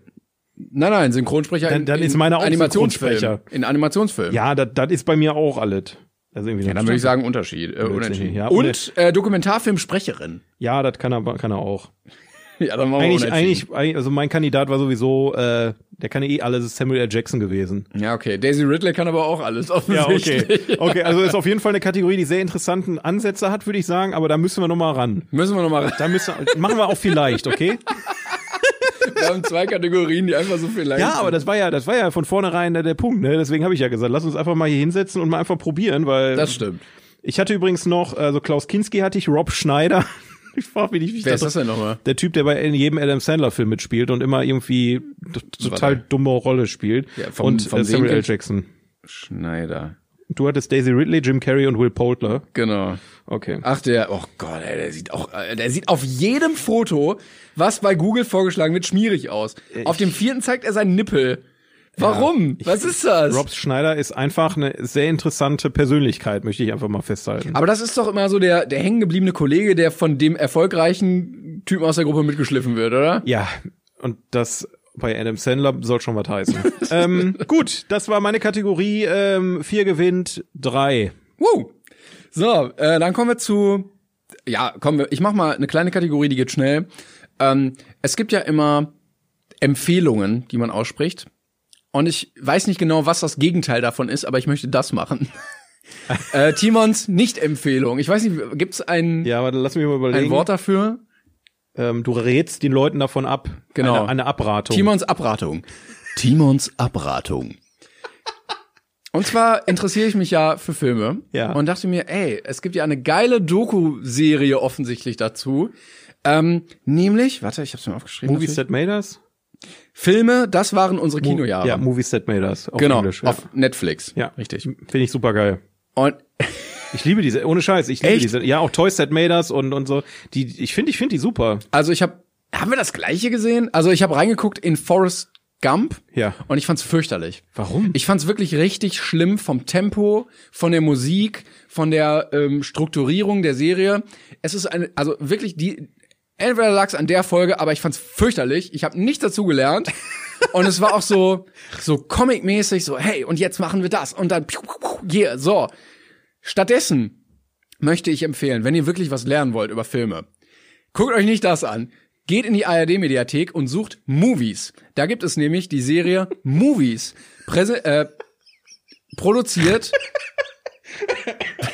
Nein, nein, Synchronsprecher Dann- dann in ist meiner auch Animationsfilm. In Animationsfilm. Ja, das, das ist bei mir auch alles. Also irgendwie Ja, dann würde ich sagen Unterschied. Äh, unentschieden. ja, Und äh, Dokumentarfilmsprecherin. Ja, das kann er, kann er auch. Ja, dann machen wir Eigentlich, unentschieden. eigentlich, eigentlich- also mein Kandidat war sowieso, äh, der kann ja eh alles, ist Samuel L. Jackson gewesen. Ja, okay. Daisy Ridley kann aber auch alles Ja, offensichtlich. okay. Okay, also ist auf jeden Fall eine Kategorie, die sehr interessanten Ansätze hat, würde ich sagen, aber da müssen wir noch mal ran. Müssen wir nochmal Da müssen machen wir auch vielleicht, okay? Wir haben zwei Kategorien, die einfach so viel leicht Ja, aber das war ja, das war ja von vornherein der, der Punkt, ne? Deswegen habe ich ja gesagt, lass uns einfach mal hier hinsetzen und mal einfach probieren, weil Das stimmt. ich hatte übrigens noch, also Klaus Kinski hatte ich, Rob Schneider. Ich frage mich nicht, wie ich Wer ist das, das denn nochmal? der Typ, der bei in jedem Adam Sandler Film mitspielt und immer irgendwie total dumme Rolle spielt. Ja, vom- und vom äh, Samuel L. Jackson. Schneider. Du hattest Daisy Ridley, Jim Carrey und Will Poulter. Genau. Okay. Ach, der, oh Gott, ey, der sieht auch, äh, der sieht auf jedem Foto, was bei Google vorgeschlagen wird, schmierig aus. auf dem vierten zeigt er seinen Nippel. Warum? was ist das? Rob Schneider ist einfach eine sehr interessante Persönlichkeit, möchte ich einfach mal festhalten. Aber das ist doch immer so der, der hängengebliebene Kollege, der von dem erfolgreichen Typen aus der Gruppe mitgeschliffen wird, oder? Ja, und das bei Adam Sandler soll schon was heißen. ähm, gut, das war meine Kategorie. Ähm, vier gewinnt, drei. Woo. So, äh, dann kommen wir zu, ja, kommen wir, ich mach mal eine kleine Kategorie, die geht schnell. Ähm, es gibt ja immer Empfehlungen, die man ausspricht. Und ich weiß nicht genau, was das Gegenteil davon ist, aber ich möchte das machen. äh, Timons Nicht-Empfehlung. Ich weiß nicht, gibt's ein, Ja, aber lass mich mal überlegen. ein Wort dafür? Ähm, du rätst den Leuten davon ab. Genau. Eine, eine Abratung. Timons Abratung. Timons Abratung. Und zwar interessiere ich mich ja für Filme Ja. und dachte mir, ey, es gibt ja eine geile Doku-Serie offensichtlich dazu. Ähm, nämlich, warte, ich hab's mir aufgeschrieben. Movies natürlich. That Made Us? Filme, das waren unsere Kinojahre. Ja, Movies That Made Us. Auf genau, Englisch. Ja. auf Netflix. ja, richtig. Finde ich super geil. Und Ich liebe diese, ohne Scheiß, ich liebe Echt? diese. Ja, auch Toys That Made Us und, und so. Die, ich finde, ich finde die super. also ich habe, haben wir das gleiche gesehen? Also ich habe reingeguckt in Forrest Gump Ja. und ich fand's fürchterlich. Warum? Ich fand's wirklich richtig schlimm vom Tempo, von der Musik, von der ähm, Strukturierung der Serie. Es ist eine, also wirklich die, entweder lag's an der Folge, aber ich fand's fürchterlich. Ich habe nichts dazu gelernt. Und es war auch so, so comic-mäßig, so, hey, und jetzt machen wir das. Und dann, piu, yeah, so. Stattdessen möchte ich empfehlen, wenn ihr wirklich was lernen wollt über Filme, guckt euch nicht das an. geht in die ARD-Mediathek und sucht Movies. Da gibt es nämlich die Serie Movies. Präse äh, produziert.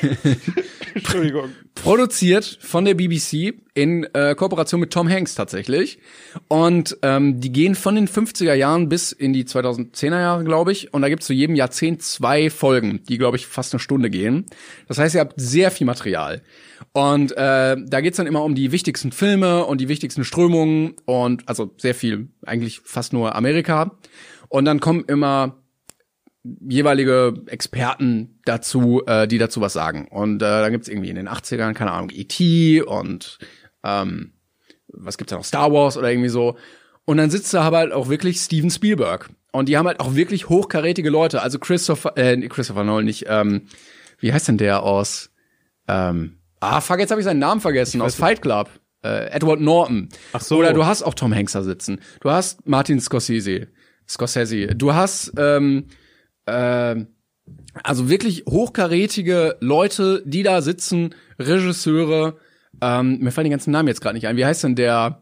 Entschuldigung. produziert von der BBC in äh, Kooperation mit Tom Hanks tatsächlich. Und ähm, die gehen von den 50er Jahren bis in die 2010er Jahre, glaube ich. Und da gibt's zu jedem Jahrzehnt zwei Folgen, die, glaube ich, fast eine Stunde gehen. Das heißt, ihr habt sehr viel Material. Und äh, da geht's dann immer um die wichtigsten Filme und die wichtigsten Strömungen und also sehr viel, eigentlich fast nur Amerika. Und dann kommen immer jeweilige Experten dazu, äh, die dazu was sagen. Und äh, da gibt's irgendwie in den 80ern, keine Ahnung, E.T. und ähm, was gibt's da noch, Star Wars oder irgendwie so. Und dann sitzt da aber halt auch wirklich Steven Spielberg. Und die haben halt auch wirklich hochkarätige Leute. Also Christopher, äh, Christopher Nolan nicht, ähm, wie heißt denn der aus, ähm, ah, fuck, jetzt habe ich seinen Namen vergessen, aus Fight Club. Äh, Edward Norton. Ach so. Oder du hast auch Tom Hanks da sitzen. Du hast Martin Scorsese. Scorsese. Du hast ähm, ähm, also wirklich hochkarätige Leute, die da sitzen, Regisseure. Ähm, mir fallen die ganzen Namen jetzt gerade nicht ein. Wie heißt denn der?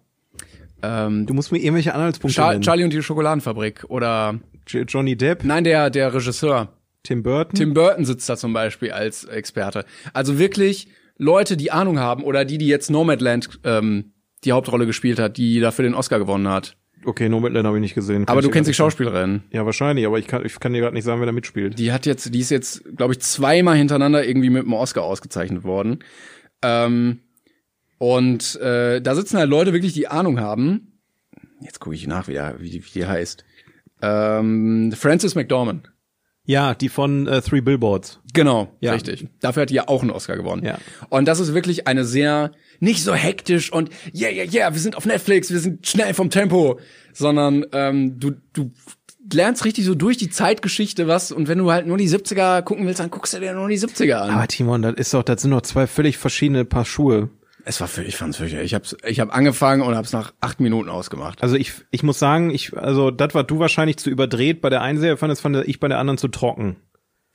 Ähm, Du musst mir irgendwelche Anhaltspunkte Char nennen. Charlie und die Schokoladenfabrik oder Johnny Depp, nein, der der Regisseur. Tim Burton. Tim Burton sitzt da zum Beispiel als Experte. Also wirklich Leute, die Ahnung haben oder die, die jetzt Nomadland ähm, die Hauptrolle gespielt hat, die dafür den Oscar gewonnen hat. Okay, Nomadland habe ich nicht gesehen. Kann Aber du kennst die Schauspielerin. Ja, wahrscheinlich, aber ich kann, ich kann dir gerade nicht sagen, wer da mitspielt. Die hat jetzt, die ist jetzt, glaube ich, zweimal hintereinander irgendwie mit dem Oscar ausgezeichnet worden. Ähm, und äh, da sitzen halt Leute wirklich, die Ahnung haben. Jetzt gucke ich nach, wie, der, wie, die, wie die heißt. Ähm, Frances McDormand. Ja, die von äh, Three Billboards. Genau, Ja. richtig. Dafür hat die ja auch einen Oscar gewonnen. Ja. Und das ist wirklich eine sehr, nicht so hektisch und yeah, yeah, yeah, wir sind auf Netflix, wir sind schnell vom Tempo, sondern ähm, du, du lernst richtig so durch die Zeitgeschichte was und wenn du halt nur die 70er gucken willst, dann guckst du dir nur die 70er an. Aber Timon, das ist doch, das sind doch zwei völlig verschiedene Paar Schuhe. Es war für, ich fand's fürchterlich. Ich hab's, ich hab angefangen und hab's nach acht Minuten ausgemacht. Also ich, ich muss sagen, ich, also das war du wahrscheinlich zu überdreht bei der einen Serie, fandest, fand ich bei der anderen zu trocken.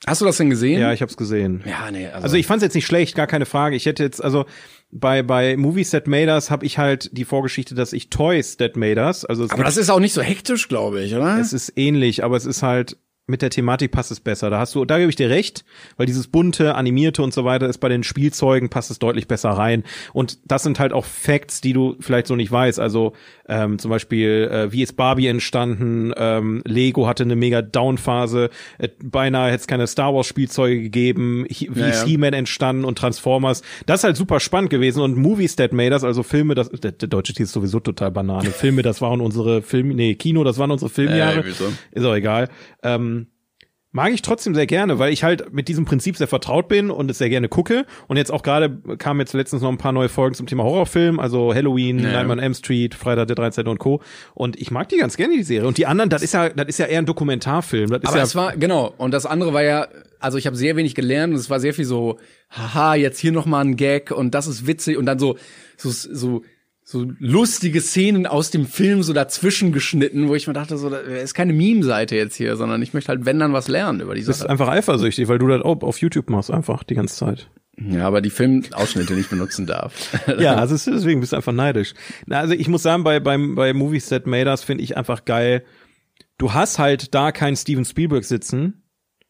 Hast du das denn gesehen? Ja, ich hab's gesehen. ja nee, also, Also ich fand's jetzt nicht schlecht, gar keine Frage. Ich hätte jetzt, also bei, bei Movies That Made Us habe ich halt die Vorgeschichte, dass ich Toys That Made Us, also aber das ist auch nicht so hektisch, glaube ich, oder? es ist ähnlich, aber es ist halt, mit der Thematik passt es besser. Da hast du, da gebe ich dir recht, weil dieses bunte, animierte und so weiter ist bei den Spielzeugen passt es deutlich besser rein. Und das sind halt auch Facts, die du vielleicht so nicht weißt. Also ähm, zum Beispiel, äh, wie ist Barbie entstanden? Ähm, Lego hatte eine mega Down-Phase. Äh, beinahe hätte es keine Star Wars Spielzeuge gegeben. He wie Ja, ist. He-Man entstanden und Transformers? Das ist halt super spannend gewesen. Und Movies That Made Us, also Filme, das der, der deutsche Titel ist sowieso total Banane. Filme, das waren unsere Film, nee, Kino, das waren unsere Filmjahre. Äh? Ist auch egal. Ähm, mag ich trotzdem sehr gerne, weil ich halt mit diesem Prinzip sehr vertraut bin und es sehr gerne gucke. Und jetzt auch gerade kamen jetzt letztens noch ein paar neue Folgen zum Thema Horrorfilm, also Halloween, Ja. Nightmare on Elm Street, Freitag der 13. und Co. Und ich mag die ganz gerne, die Serie. Und die anderen, das ist ja, das ist ja eher ein Dokumentarfilm. Das ist Aber ja, es war, genau, und das andere war ja, also ich habe sehr wenig gelernt und es war sehr viel so, haha, jetzt hier noch mal ein Gag und das ist witzig und dann so, so, so, so lustige Szenen aus dem Film so dazwischen geschnitten, wo ich mir dachte, so, da ist keine Meme-Seite jetzt hier, sondern ich möchte halt, wenn dann was lernen über die das ist Sache. einfach eifersüchtig, weil du das auch auf YouTube machst, einfach die ganze Zeit. Ja, aber die Filmausschnitte nicht benutzen darf. Ja, also deswegen bist du einfach neidisch. Na, also ich muss sagen, bei, beim, bei Movies That Made Us finde ich einfach geil. Du hast halt da keinen Steven Spielberg sitzen.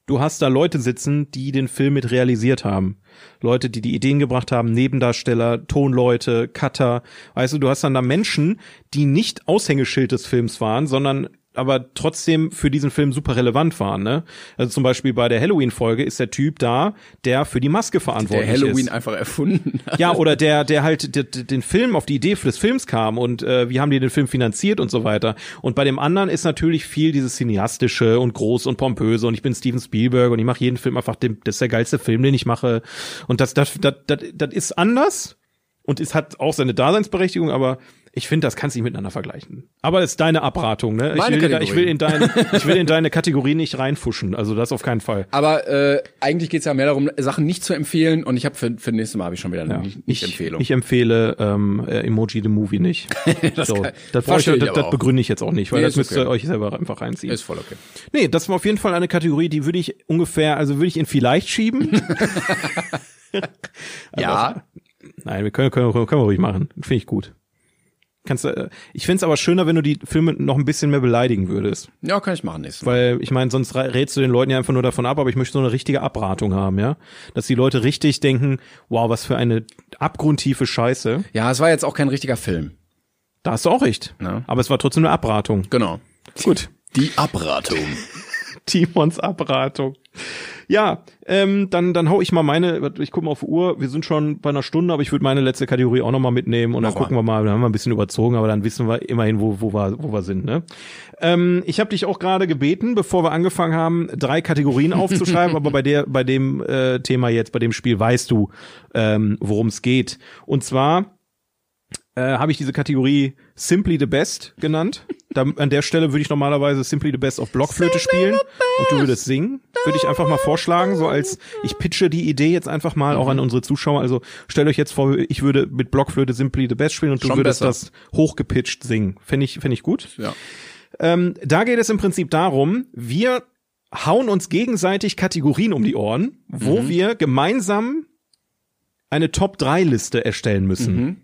Du hast da Leute sitzen, die den Film mit realisiert haben. Leute, die die Ideen gebracht haben, Nebendarsteller, Tonleute, Cutter. Weißt du, du hast dann da Menschen, die nicht Aushängeschild des Films waren, sondern aber trotzdem für diesen Film super relevant waren. Ne? Also zum Beispiel bei der Halloween-Folge ist der Typ da, der für die Maske Der verantwortlich Halloween ist. einfach erfunden hat. Ja, oder der, der halt d- d- den Film auf die Idee des Films kam und äh, wie haben die den Film finanziert und so weiter. Und bei dem anderen ist natürlich viel dieses cineastische und groß und pompöse und ich bin Steven Spielberg und ich mache jeden Film einfach, dem, das ist der geilste Film, den ich mache. Und das, das, das, das, das ist anders und es hat auch seine Daseinsberechtigung, aber ich finde, das kannst du nicht miteinander vergleichen. Aber das ist deine Abratung, ne? Ich Meine will, da- ich will in deine, ich will in deine Kategorie nicht reinfuschen. Also das auf keinen Fall. Aber äh, eigentlich geht's ja mehr darum, Sachen nicht zu empfehlen und ich habe für, für nächstes Mal habe ich schon wieder eine nicht, nicht ich, Empfehlung. Ich empfehle ähm, äh, Emoji the Movie nicht. das so, kann- das, ich, ich das, das begründe ich jetzt auch nicht, weil Nee, das müsst ihr okay. euch selber einfach reinziehen. ist voll okay. nee, das war auf jeden Fall eine Kategorie, die würde ich ungefähr, also würde ich in vielleicht schieben. Ja, Nein, wir können, können, können wir ruhig machen. Finde ich gut. Kannst du, äh, ich find's aber schöner, wenn du die Filme noch ein bisschen mehr beleidigen würdest. Ja, kann ich machen nächstes Mal. Weil ich meine, sonst rätst du den Leuten ja einfach nur davon ab, aber ich möchte so eine richtige Abratung haben, ja. Dass die Leute richtig denken, wow, was für eine abgrundtiefe Scheiße. Ja, es war jetzt auch kein richtiger Film. Da hast du auch recht. Ja. Aber es war trotzdem eine Abratung. Genau. Gut. Die Abratung. Timons Abratung. Ja, ähm, dann, dann hau ich mal meine, ich gucke mal auf die Uhr, wir sind schon bei einer Stunde, aber ich würde meine letzte Kategorie auch nochmal mitnehmen und dann Mach gucken wir mal, dann haben wir ein bisschen überzogen, aber dann wissen wir immerhin, wo, wo, wir, wo wir sind. Ne? Ähm, ich habe dich auch gerade gebeten, bevor wir angefangen haben, drei Kategorien aufzuschreiben, aber bei der, bei dem äh, Thema jetzt, bei dem Spiel weißt du, ähm, worum es geht. Und zwar äh, habe ich diese Kategorie Simply the Best genannt. Da, an der Stelle würde ich normalerweise Simply the Best auf Blockflöte spielen und du würdest singen. Würde ich einfach mal vorschlagen, so als ich pitche die Idee jetzt einfach mal auch an unsere Zuschauer. Also stellt euch jetzt vor, ich würde mit Blockflöte Simply the Best spielen und du Schon würdest besser. das hochgepitcht singen. Fände ich, fände ich gut. Ja. Ähm, da geht es im Prinzip darum, wir hauen uns gegenseitig Kategorien um die Ohren, wo Mhm. wir gemeinsam eine Top-3-Liste erstellen müssen Mhm.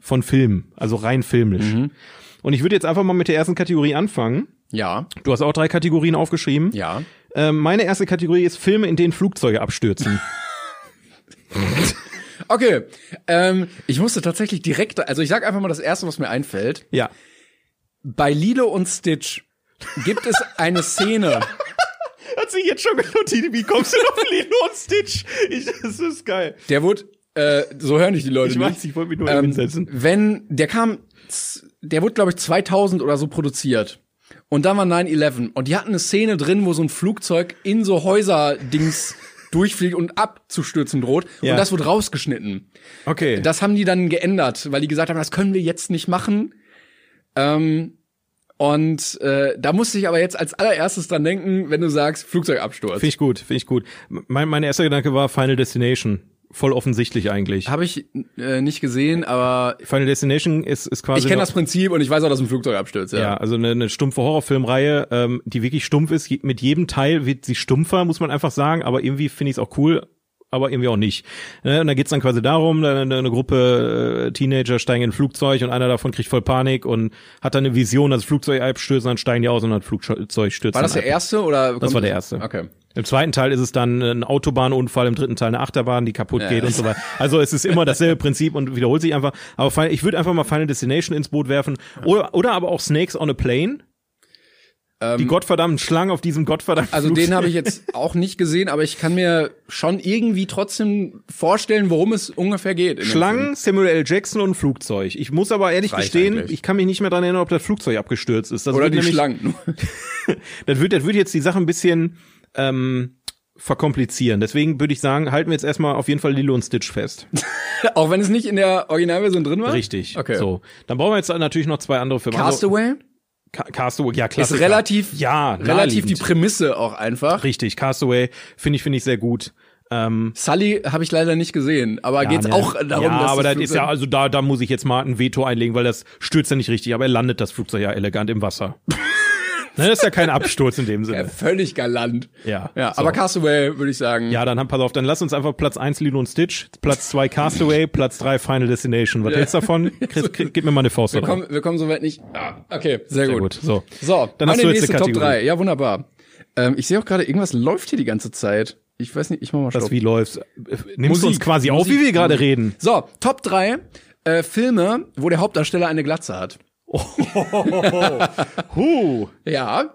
von Filmen, also rein filmisch. Und ich würde jetzt einfach mal mit der ersten Kategorie anfangen. Ja. Du hast auch drei Kategorien aufgeschrieben. Ja. Ähm, meine erste Kategorie ist Filme, in denen Flugzeuge abstürzen. Okay. Ähm, ich musste tatsächlich direkt, also ich sag einfach mal das erste, was mir einfällt. ja. Bei Lilo und Stitch gibt es eine Szene. Hat sich jetzt schon gelohnt, wie kommst du auf Lilo und Stitch? Ich, das ist geil. Der wurde, äh, so hören dich die Leute Ich nicht. weiß, ich wollte mich nur ähm, hinsetzen. Wenn, der kam, der wurde, glaube ich, 2000 oder so produziert. Und dann war 9-11. Und die hatten eine Szene drin, wo so ein Flugzeug in so Häuserdings durchfliegt und abzustürzen droht. Ja. Und das wurde rausgeschnitten. Okay. Das haben die dann geändert, weil die gesagt haben, das können wir jetzt nicht machen. Ähm, und äh, da musste ich aber jetzt als allererstes dran denken, wenn du sagst Flugzeugabsturz. Finde ich gut, finde ich gut. Mein, mein erster Gedanke war Final Destination. Voll offensichtlich eigentlich. Habe ich äh, nicht gesehen, aber Final Destination ist, ist quasi. ich kenne das Prinzip und ich weiß auch, dass ein Flugzeug abstürzt. Ja. Ja, also eine, eine stumpfe Horrorfilmreihe, ähm, die wirklich stumpf ist. Mit jedem Teil wird sie stumpfer, muss man einfach sagen. Aber irgendwie finde ich es auch cool, aber irgendwie auch nicht. Ne? Und da geht's dann quasi darum, eine, Gruppe äh, Teenager steigen in ein Flugzeug und einer davon kriegt voll Panik und hat dann eine Vision, dass das Flugzeug abstürzt, dann steigen die aus und das Flugzeug stürzt. War das der erste oder? Das war der erste. Okay. Im zweiten Teil ist es dann ein Autobahnunfall, im dritten Teil eine Achterbahn, die kaputt Ja. geht und so weiter. Also es ist immer dasselbe Prinzip und wiederholt sich einfach. Aber ich würde einfach mal Final Destination ins Boot werfen. Oder, oder aber auch Snakes on a Plane. Die gottverdammten Schlangen auf diesem gottverdammten Ähm, Also Flugzeug. den habe ich jetzt auch nicht gesehen, aber ich kann mir schon irgendwie trotzdem vorstellen, worum es ungefähr geht. Schlangen, Samuel L. Jackson und Flugzeug. Ich muss aber ehrlich Reicht gestehen, eigentlich. ich kann mich nicht mehr dran erinnern, ob das Flugzeug abgestürzt ist. Das. Oder die nämlich, Schlangen. Das wird, das wird jetzt die Sache ein bisschen ähm, verkomplizieren. Deswegen würde ich sagen, halten wir jetzt erstmal auf jeden Fall Lilo und Stitch fest. auch wenn es nicht in der Originalversion drin war? Richtig. Okay. So. Dann brauchen wir jetzt natürlich noch zwei andere Filme. Also, Castaway Ca- Castaway, ja, klar. ist relativ, ja, relativ die. Prämisse auch einfach. Richtig, Castaway finde ich, finde ich sehr gut. Ähm, Sully habe ich leider nicht gesehen, aber ja, geht's ne? auch darum, ja, dass aber das das ist ja, also da, da muss ich jetzt mal ein Veto einlegen, weil das stürzt ja nicht richtig, aber er landet das Flugzeug ja elegant im Wasser. ne, das ist ja kein Absturz in dem ja, Sinne. völlig galant. Ja. Ja, so. aber Castaway würde ich sagen. Ja, dann pass auf, dann lass uns einfach Platz 1 Lilo und Stitch, Platz 2 Castaway, Platz 3 Final Destination. Was hältst du davon? Chris, gib mir mal eine Faust wir drauf. kommen, wir kommen soweit nicht. Ah, okay, sehr, Sehr gut. gut. So. So, Dann hast du jetzt nächste eine Top Kategorie. 3. Ja, wunderbar. Ähm, ich sehe auch gerade, irgendwas läuft hier die ganze Zeit. Ich weiß nicht, ich mach mal Das Stopp. wie läuft's? Nimmst du uns Musik. quasi auf, wie Musik. wir gerade reden? So, Top 3 äh, Filme, wo der Hauptdarsteller eine Glatze hat. Huh. Ja.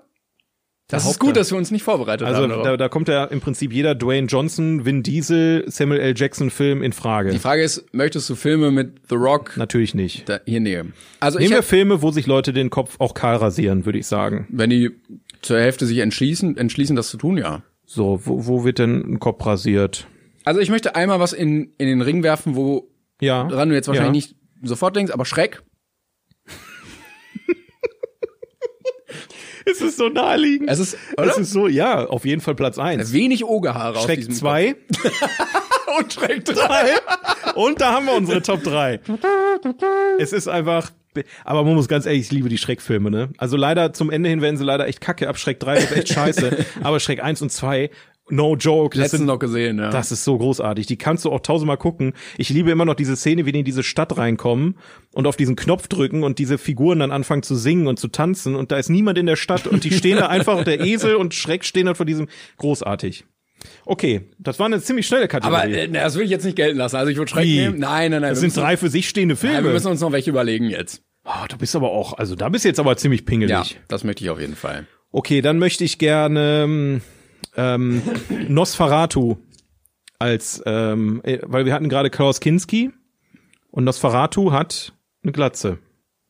Das ist gut, dass wir uns nicht vorbereitet Also haben. darauf. da, da kommt ja im Prinzip jeder Dwayne Johnson, Vin Diesel, Samuel L. Jackson Film in Frage. die Frage ist, möchtest du Filme mit The Rock Natürlich nicht. da, hier nehmen? Also Nehmen wir Filme, wo sich Leute den Kopf auch kahl rasieren, würde ich sagen. wenn die zur Hälfte sich entschließen, entschließen, das zu tun, ja. So, wo, wo wird denn ein Kopf rasiert? Also ich möchte einmal was in, in den Ring werfen, wo Ja. dran du jetzt wahrscheinlich ja. nicht sofort denkst, aber Schreck. Es ist so naheliegend. Es ist, oder? Es ist so, ja, auf jeden Fall Platz eins. wenig Ogerhaare auf Schreck diesem 2 Kopf. und Schreck 3. und da haben wir unsere Top 3. Es ist einfach, aber man muss ganz ehrlich, ich liebe die Schreckfilme, ne? Also leider zum Ende hin werden sie leider echt kacke. Ab Schreck 3 ist echt scheiße. aber Schreck 1 und 2 No joke. Das Letztens sind, noch gesehen, ja. das ist so großartig. Die kannst du auch tausendmal gucken. Ich liebe immer noch diese Szene, wie die in diese Stadt reinkommen und auf diesen Knopf drücken und diese Figuren dann anfangen zu singen und zu tanzen und da ist niemand in der Stadt und die stehen da einfach und der Esel und Schreck stehen da vor diesem großartig. Okay, das war eine ziemlich schnelle Kategorie. Aber äh, das will ich jetzt nicht gelten lassen. Also ich würde Schreck Wie? nehmen. Nein, nein, nein. das sind drei für sich stehende Filme. Ja, wir müssen uns noch welche überlegen jetzt. oh, du bist aber auch, also da bist du jetzt aber ziemlich pingelig. Ja, das möchte ich auf jeden Fall. Okay, dann möchte ich gerne ähm, Nosferatu als, ähm, äh, weil wir hatten gerade Klaus Kinski und Nosferatu hat eine Glatze,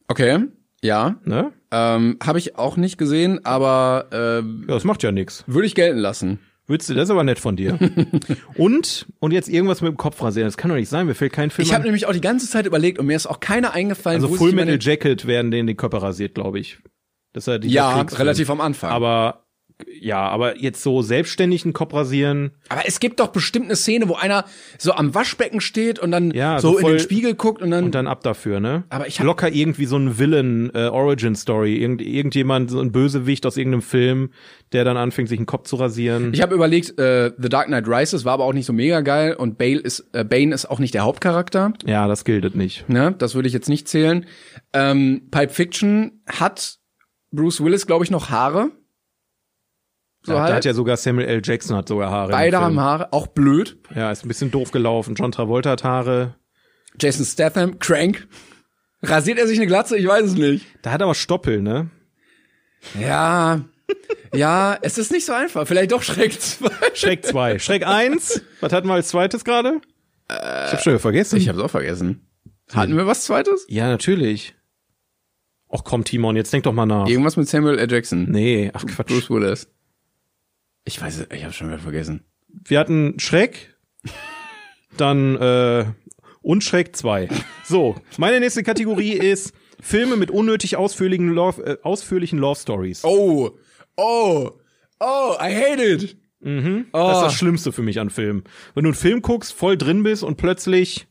Okay, ja. ne? Ähm, Habe ich auch nicht gesehen, aber äh, Ja, das macht ja nichts. würde ich gelten lassen. Würdest du, das ist aber nett von dir. und, und jetzt irgendwas mit dem Kopf rasieren. Das kann doch nicht sein, mir fällt kein Film Ich habe nämlich auch die ganze Zeit überlegt und mir ist auch keiner eingefallen, Also Full Metal Jacket werden denen die Köpfe rasiert, glaube ich. Das ist ja Ja, relativ am Anfang. Aber, ja, aber jetzt so selbstständig einen Kopf rasieren, Aber es gibt doch bestimmt eine Szene, wo einer so am Waschbecken steht und dann Ja, so, so in den Spiegel guckt und dann, und dann ab dafür, ne? Aber ich hab- locker irgendwie so ein Villain äh, Origin Story, Irgend, irgendjemand so ein Bösewicht aus irgendeinem Film, der dann anfängt sich einen Kopf zu rasieren. ich habe überlegt, äh, The Dark Knight Rises war aber auch nicht so mega geil und Bale ist äh, Bane ist auch nicht der Hauptcharakter, ja, das gilt nicht. ne? Das würde ich jetzt nicht zählen. Ähm, Pipe Fiction hat Bruce Willis, glaube ich, noch Haare. So da, halt. da hat ja sogar Samuel L. Jackson hat sogar Haare. Beide haben Haare, auch blöd. Ja, ist ein bisschen doof gelaufen. John Travolta hat Haare. Jason Statham, Crank. Rasiert er sich eine Glatze? Ich weiß es nicht. Da hat er aber Stoppel, ne? Ja, ja, es ist nicht so einfach. Vielleicht doch Schreck 2. Schreck 2. Schreck 1. Was hatten wir als zweites gerade? ich hab schon wieder vergessen. Ich hab's auch vergessen. Hatten wir was zweites? ja, natürlich. Och komm, Timon, jetzt denk doch mal nach. Irgendwas mit Samuel L. Jackson. Nee, ach Quatsch. Bruce Willis. Ich weiß es, ich hab's schon wieder vergessen. Wir hatten Schreck, dann äh, und Schreck 2. So, meine nächste Kategorie ist Filme mit unnötig ausführlichen Love, äh, ausführlichen Love Stories. Oh, oh, oh, I hate it. Das ist Oh. das Schlimmste für mich an Filmen. Wenn du einen Film guckst, voll drin bist und plötzlich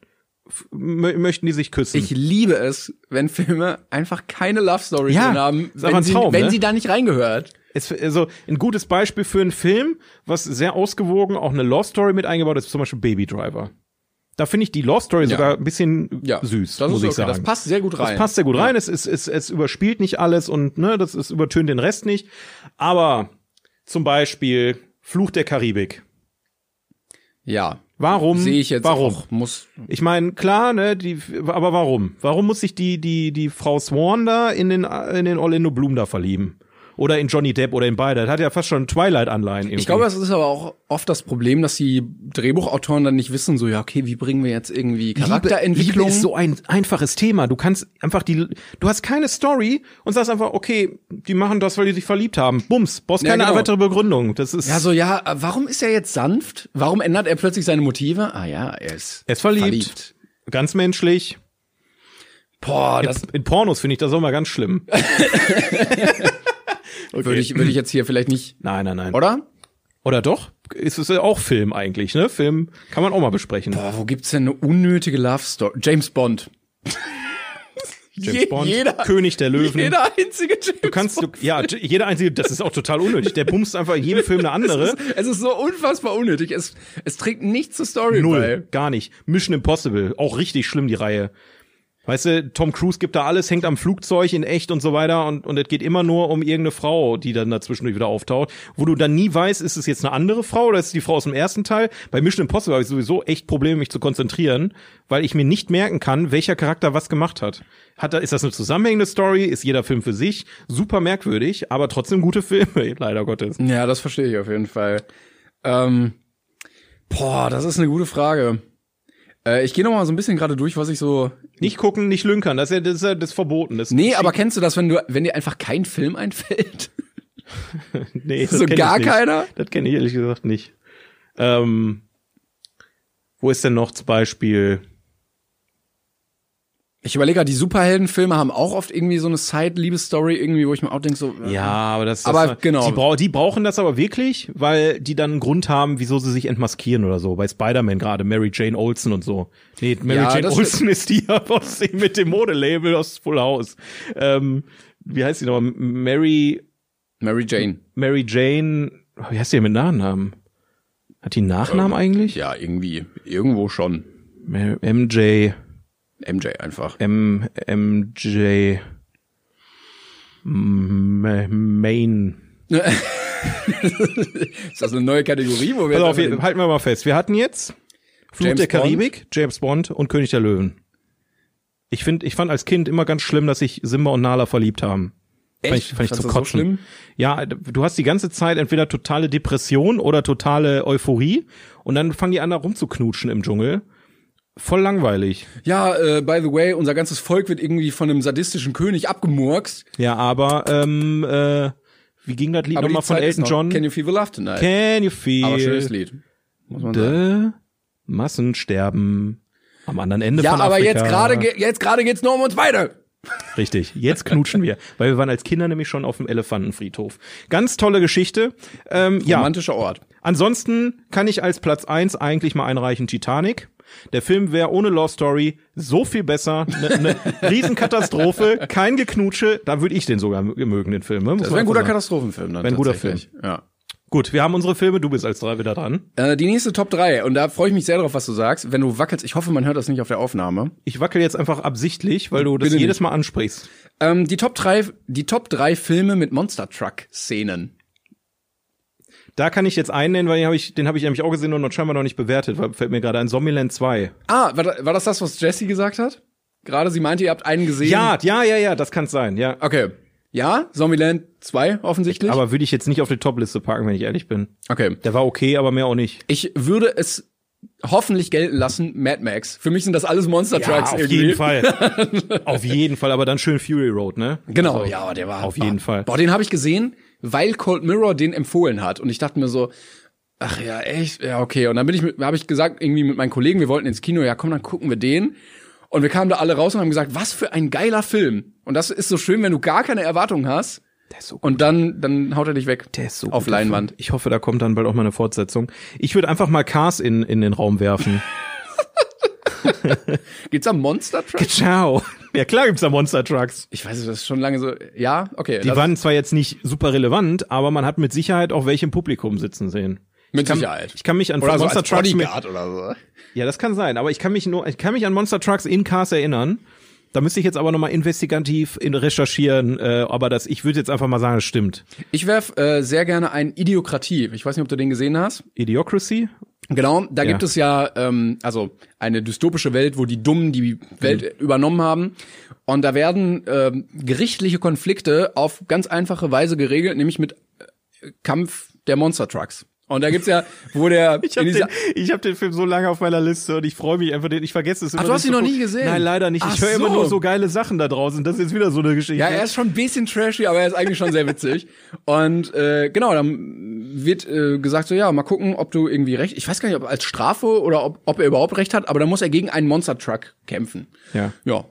möchten die sich küssen. Ich liebe es, wenn Filme einfach keine Love Story Ja, drin haben, wenn, sie, Traum, wenn ne? sie da nicht reingehört. Es, also ein gutes Beispiel für einen Film, was sehr ausgewogen auch eine Love Story mit eingebaut ist, zum Beispiel Baby Driver. Da finde ich die Love Story Ja. sogar ein bisschen Ja, süß, das muss ich okay. sagen. Das passt sehr gut rein. Das passt sehr gut rein. Es, ist, es, es überspielt nicht alles und ne, das ist, übertönt den Rest nicht. Aber zum Beispiel Fluch der Karibik. Ja, Warum? sehe ich jetzt Warum? auch. Muss Ich meine, klar, ne, die, aber warum? Warum muss sich die, die, die Frau Swan da in den, in den Orlando Bloom da verlieben? Oder in Johnny Depp oder in beide. Das hat ja fast schon Twilight-Anleihen irgendwie. Ich glaube, das ist aber auch oft das Problem, dass die Drehbuchautoren dann nicht wissen, so, ja, okay, wie bringen wir jetzt irgendwie Charakterentwicklung? Liebe ist so ein einfaches Thema. Du kannst einfach die, du hast keine Story und sagst einfach, okay, die machen das, weil die sich verliebt haben. Bums, brauchst Ja, keine genau. weitere Begründung. Das ist, ja, so, ja, warum ist er jetzt sanft? Warum ändert er plötzlich seine Motive? Ah ja, er ist, er ist verliebt. Ganz menschlich. Boah, das In Pornos finde ich das auch mal ganz schlimm. würde ich, würde ich jetzt hier vielleicht nicht, Nein, nein, nein. oder? Oder doch? Ist es ja auch Film eigentlich, ne? Film kann man auch mal besprechen. Boah, wo gibt's denn eine unnötige Love Story? James Bond. James Je- Bond, jeder, König der Löwen. jeder einzige James Du kannst, du, ja, jeder einzige, das ist auch total unnötig. Der bumst einfach in jedem Film eine andere. Es ist so unfassbar unnötig. Es, es trägt nichts zur Story Null, bei. gar nicht. Mission Impossible, auch richtig schlimm die Reihe. Weißt du, Tom Cruise gibt da alles, hängt am Flugzeug in echt und so weiter und, und es geht immer nur um irgendeine Frau, die dann dazwischendurch wieder auftaucht, wo du dann nie weißt, ist es jetzt eine andere Frau oder ist es die Frau aus dem ersten Teil? Bei Mission Impossible habe ich sowieso echt Probleme, mich zu konzentrieren, weil ich mir nicht merken kann, welcher Charakter was gemacht hat. Hat er, ist das eine zusammenhängende Story? Ist jeder Film für sich? Super merkwürdig, aber trotzdem gute Filme, leider Gottes. Ja, das verstehe ich auf jeden Fall. Ähm, boah, das ist eine gute Frage. Äh, ich gehe noch mal so ein bisschen gerade durch, was ich so. Nicht gucken, nicht lünkern, das ist ja, das ist, ja, das ist verboten. Das Nee, aber kennst du das, wenn du, wenn dir einfach kein Film einfällt? Nee, das so gar nicht. keiner? Das kenne ich ehrlich gesagt nicht. Ähm, wo ist denn noch zum Beispiel? Ich überlege gerade, die Superheldenfilme haben auch oft irgendwie so eine Side-Liebesstory irgendwie, wo ich mir auch denke so. äh, Ja, aber das, das Aber genau. Die, brau die brauchen das aber wirklich, weil die dann einen Grund haben, wieso sie sich entmaskieren oder so. Bei Spider-Man gerade, Mary Jane Olsen und so. Nee, Mary Ja, Jane das- Olsen ist die aus, mit dem Modelabel aus Full House. Ähm, wie heißt die nochmal? Mary, Mary Jane. Mary Jane, wie heißt die mit Nachnamen? Hat die einen Nachnamen eigentlich? Ja, irgendwie. Irgendwo schon. MJ. MJ einfach. M, MJ. M Main. Ist das eine neue Kategorie, wo wir Also auf jeden, halten wir mal fest. Wir hatten jetzt Fluch James der Bond. Karibik, James Bond und König der Löwen. Ich finde, ich fand als Kind immer ganz schlimm, dass sich Simba und Nala verliebt haben. Fand ich, fand ich zu so kotzen. schlimm? Ja, du hast die ganze Zeit entweder totale Depression oder totale Euphorie und dann fangen die an da rumzuknutschen im Dschungel. Voll langweilig. Ja, äh, by the way, unser ganzes Volk wird irgendwie von einem sadistischen König abgemurkst. Ja, aber ähm, äh, wie ging das Lied Aber nochmal von Zeit Elton noch. John? Can you feel the love tonight? Can you feel Aber schönes Lied. Muss man sagen. Massensterben am anderen Ende Ja, von aber Afrika? jetzt gerade ge- jetzt gerade geht's nur um uns beide. Richtig, jetzt knutschen wir, weil wir waren als Kinder nämlich schon auf dem Elefantenfriedhof. Ganz tolle Geschichte. Ähm, ja, Romantischer Ort. Ansonsten kann ich als Platz eins eigentlich mal einreichen Titanic. Der Film wäre ohne Love Story so viel besser. Eine ne Riesenkatastrophe, kein Geknutsche. Da würde ich den sogar mögen, den Film. ne? Das wäre ein guter sagen. Katastrophenfilm dann. Wär ein guter tatsächlich. Ja. Gut, wir haben unsere Filme, du bist als drei wieder dran. Äh, die nächste Top 3 und da freue ich mich sehr drauf, was du sagst. Wenn du wackelst, ich hoffe, man hört das nicht auf der Aufnahme. Ich wackel jetzt einfach absichtlich, weil du das Bitte jedes nicht. Mal ansprichst. Ähm, die Top 3 die Top 3 Filme mit Monster Truck Szenen. Da kann ich jetzt einen nennen, weil den habe ich, den habe ich nämlich auch gesehen und noch scheinbar noch nicht bewertet, weil fällt mir gerade ein Zombieland 2. Ah, war, war das das, was Jessie gesagt hat? Gerade sie meinte, ihr habt einen gesehen. Ja, ja, ja, ja, das kann sein, ja. Okay. Ja, Zombieland 2 offensichtlich. Aber würde ich jetzt nicht auf die Top-Liste packen, wenn ich ehrlich bin. okay. Der war okay, aber mehr auch nicht. Ich würde es hoffentlich gelten lassen, Mad Max. Für mich sind das alles Monster Trucks auf irgendwie. jeden Fall. auf jeden Fall, aber dann schön Fury Road, ne? Genau, Also, ja, der war Auf jeden Fall. Boah, den habe ich gesehen, weil Cold Mirror den empfohlen hat und ich dachte mir so, ach ja, echt, ja okay. Und dann bin ich, habe ich gesagt irgendwie mit meinen Kollegen, wir wollten ins Kino, ja komm, dann gucken wir den. Und wir kamen da alle raus und haben gesagt, was für ein geiler Film. Und das ist so schön, wenn du gar keine Erwartungen hast. Der ist so Und dann, dann haut er dich weg. Der ist so auf gut, Leinwand. Film. Ich hoffe, da kommt dann bald auch mal eine Fortsetzung. Ich würde einfach mal Cars in, in den Raum werfen. Geht's am Monster Truck? Ciao. Ja, klar gibt's da Monster Trucks. Ich weiß das ist schon lange so. Ja, okay. Die waren zwar jetzt nicht super relevant, aber man hat mit Sicherheit auch welche im Publikum sitzen sehen. mit Ich kann, Sicherheit. Ich kann mich an Oder so Monster als Trucks mit, oder so. Ja, das kann sein, aber ich kann mich nur, ich kann mich an Monster Trucks in Cars erinnern. Da müsste ich jetzt aber nochmal investigativ in recherchieren, äh, aber das, ich würde jetzt einfach mal sagen, es stimmt. Ich werf äh, sehr gerne ein Idiokratie. Ich weiß nicht, ob du den gesehen hast. Idiocracy? Genau, da Ja. gibt es ja ähm, also eine dystopische Welt, wo die Dummen die Welt Mhm. übernommen haben. Und da werden ähm, gerichtliche Konflikte auf ganz einfache Weise geregelt, nämlich mit äh, Kampf der Monster Trucks. Und da gibt's ja, wo der Ich habe den, ich hab den Film so lange auf meiner Liste und ich freue mich einfach, den, ich vergesse es immer. du hast ihn noch nie gesehen? Nein, leider nicht. Ach ich höre immer so. nur so geile Sachen da draußen. Das ist jetzt wieder so eine Geschichte. Ja, er ist schon ein bisschen trashy, aber er ist eigentlich schon sehr witzig. Und äh, genau, dann wird äh, gesagt so, ja, mal gucken, ob du irgendwie recht. Ich weiß gar nicht, ob als Strafe oder ob, ob er überhaupt recht hat, aber dann muss er gegen einen Monster Truck kämpfen. ja. Ja,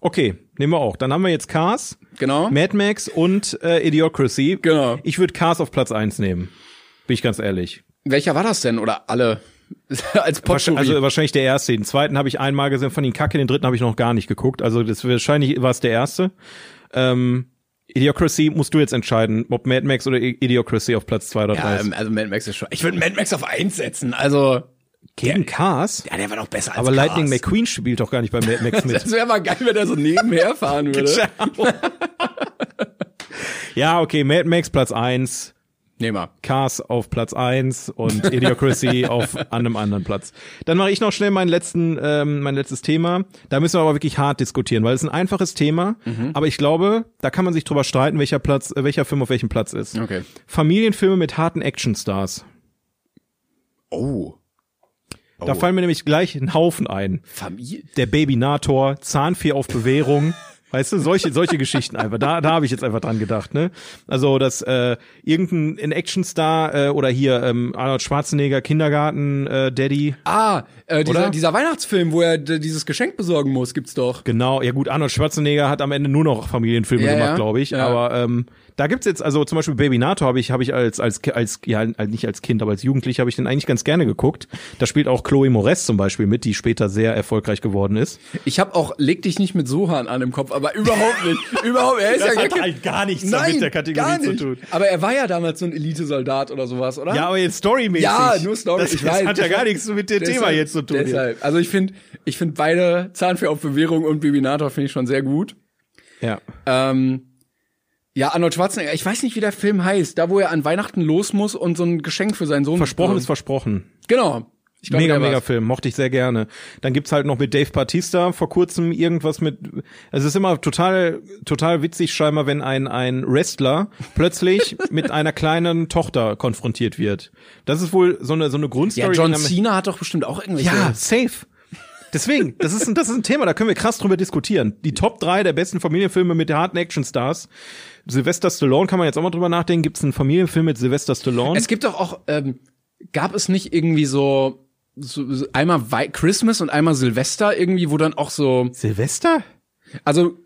Okay, nehmen wir auch. Dann haben wir jetzt Cars, genau. Mad Max und äh, Idiocracy. Genau. Ich würde Cars auf Platz eins nehmen. Bin ich ganz ehrlich. Welcher war das denn? Oder alle? als Potpourri. Also wahrscheinlich der erste. Den zweiten habe ich einmal gesehen, von den Kacke, den dritten habe ich noch gar nicht geguckt. Also das wahrscheinlich war es der erste. Ähm, Idiocracy musst du jetzt entscheiden, ob Mad Max oder Idiocracy auf Platz zwei oder drei ja, ist. also Mad Max ist schon. Ich würde Mad Max auf eins setzen. Also, Gegen Cars? ja, der war doch besser als Aber Cars. Lightning McQueen spielt doch gar nicht bei Mad Max mit. Das wäre mal geil, wenn er so nebenher fahren würde. ja, okay, Mad Max Platz eins, Nee, mal. Cars auf Platz eins und Idiocracy auf einem anderen Platz. Dann mache ich noch schnell meinen letzten, ähm, mein letztes Thema. Da müssen wir aber wirklich hart diskutieren, weil es ein einfaches Thema, Mhm. aber ich glaube, da kann man sich drüber streiten, welcher Platz, äh, welcher Film auf welchem Platz ist. Okay. Familienfilme mit harten Actionstars. Oh. Da fallen mir nämlich gleich ein Haufen ein. Familie. Der Babynator, Zahnfee auf Bewährung. Weißt du, solche, solche Geschichten einfach. Da, da habe ich jetzt einfach dran gedacht, ne? Also, dass äh, irgendein ein Actionstar äh, oder hier ähm, Arnold Schwarzenegger, Kindergarten, äh, Daddy. Ah, äh, dieser, Oder? dieser Weihnachtsfilm, wo er dieses Geschenk besorgen muss, gibt's doch. Genau, ja gut, Arnold Schwarzenegger hat am Ende nur noch Familienfilme Ja, gemacht, ja. glaube ich. Ja. Aber ähm, da gibt's jetzt, also zum Beispiel Babynator habe ich, habe ich als, als, als, ja, nicht als Kind, aber als Jugendlicher habe ich den eigentlich ganz gerne geguckt. Da spielt auch Chloe Moretz zum Beispiel mit, die später sehr erfolgreich geworden ist. Ich habe auch Leg dich nicht mit Sohan an im Kopf, aber überhaupt nicht. Überhaupt, er ist Das ja hat gar, halt gar nichts Nein, mit der Kategorie zu tun. Aber er war ja damals so ein Elitesoldat oder sowas, oder? Ja, aber jetzt storymäßig. Ja, nur Story. Das, ich das weiß. hat ja gar nichts mit dem Deshalb- Thema jetzt zu tun. Deshalb. Also ich finde, ich finde beide Zahnfee auf Bewährung und Bibinator finde ich schon sehr gut. Ja. Ähm, ja, Arnold Schwarzenegger, ich weiß nicht, wie der Film heißt, da wo er an Weihnachten los muss und so ein Geschenk für seinen Sohn Versprochen ist versprochen. Genau. Ich glaub, mega, mega. Film. Mochte ich sehr gerne. Dann gibt's halt noch mit Dave Bautista vor kurzem irgendwas mit, es ist immer total, total witzig scheinbar, wenn ein, ein Wrestler plötzlich mit einer kleinen Tochter konfrontiert wird. Das ist wohl so eine, so eine Ja, Grundstory. John die dann- Cena hat doch bestimmt auch irgendwelche. Ja, safe. Deswegen, das ist, ein, das ist ein Thema, da können wir krass drüber diskutieren. Die Top 3 der besten Familienfilme mit harten Actionstars. Sylvester Stallone kann man jetzt auch mal drüber nachdenken. Gibt's einen Familienfilm mit Sylvester Stallone? Es gibt doch auch, ähm, gab es nicht irgendwie so, so, so einmal Wei Christmas und einmal Silvester irgendwie, wo dann auch so, Silvester? also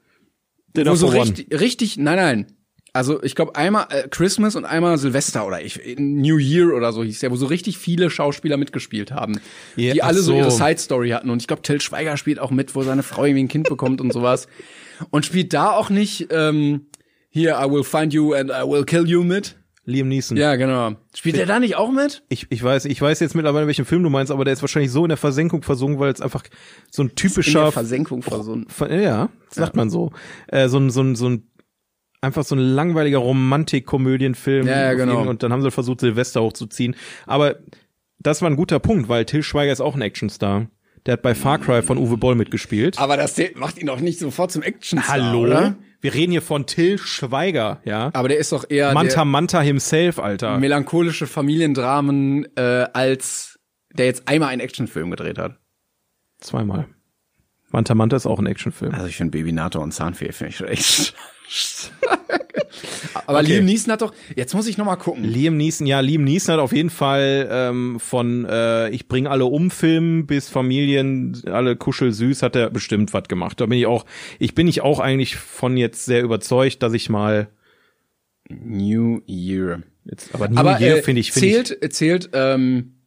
Dinner wo so richtig, richtig, nein, nein. Also ich glaube einmal äh, Christmas und einmal Silvester oder ich New Year oder so hieß der, wo so richtig viele Schauspieler mitgespielt haben, Ja, die alle so. so. ihre Side Story hatten und ich glaube Till Schweiger spielt auch mit, wo seine Frau irgendwie ein Kind bekommt und sowas und spielt da auch nicht ähm, hier I will find you and I will kill you mit. Liam Neeson. Ja, genau. Spielt der da nicht auch mit? Ich, ich weiß, ich weiß jetzt mittlerweile, welchen Film du meinst, aber der ist wahrscheinlich so in der Versenkung versunken, weil es einfach so ein In typischer der Versenkung vor so ein Ver- Ja, sagt man so. Äh, so ein, so ein, so ein, einfach so ein langweiliger Romantik-Komödienfilm. Ja, ja, genau. Und dann haben sie versucht, Silvester hochzuziehen. Aber das war ein guter Punkt, weil Till Schweiger ist auch ein Actionstar. Der hat bei Far Cry von Uwe Boll mitgespielt. Aber das macht ihn doch nicht sofort zum Action Hallo? oder? Wir reden hier von Till Schweiger, ja. Aber der ist doch eher Manta Manta himself, Alter. melancholische Familiendramen äh, als der jetzt einmal einen Actionfilm gedreht hat. Zweimal. Manta Manta ist auch ein Actionfilm. Also ich finde Babynator und Zahnfee finde ich schon echt. Aber Okay. Liam Neeson hat doch, jetzt muss ich noch mal gucken. Liam Neeson, ja, Liam Neeson hat auf jeden Fall ähm, von äh, Ich bring alle um Film bis Familien, alle kuschelsüß, hat er bestimmt was gemacht. Da bin ich auch, ich bin ich auch eigentlich von jetzt sehr überzeugt, dass ich mal New Year. jetzt, aber New Aber Year äh, finde ich, finde ich, zählt, zählt, ähm,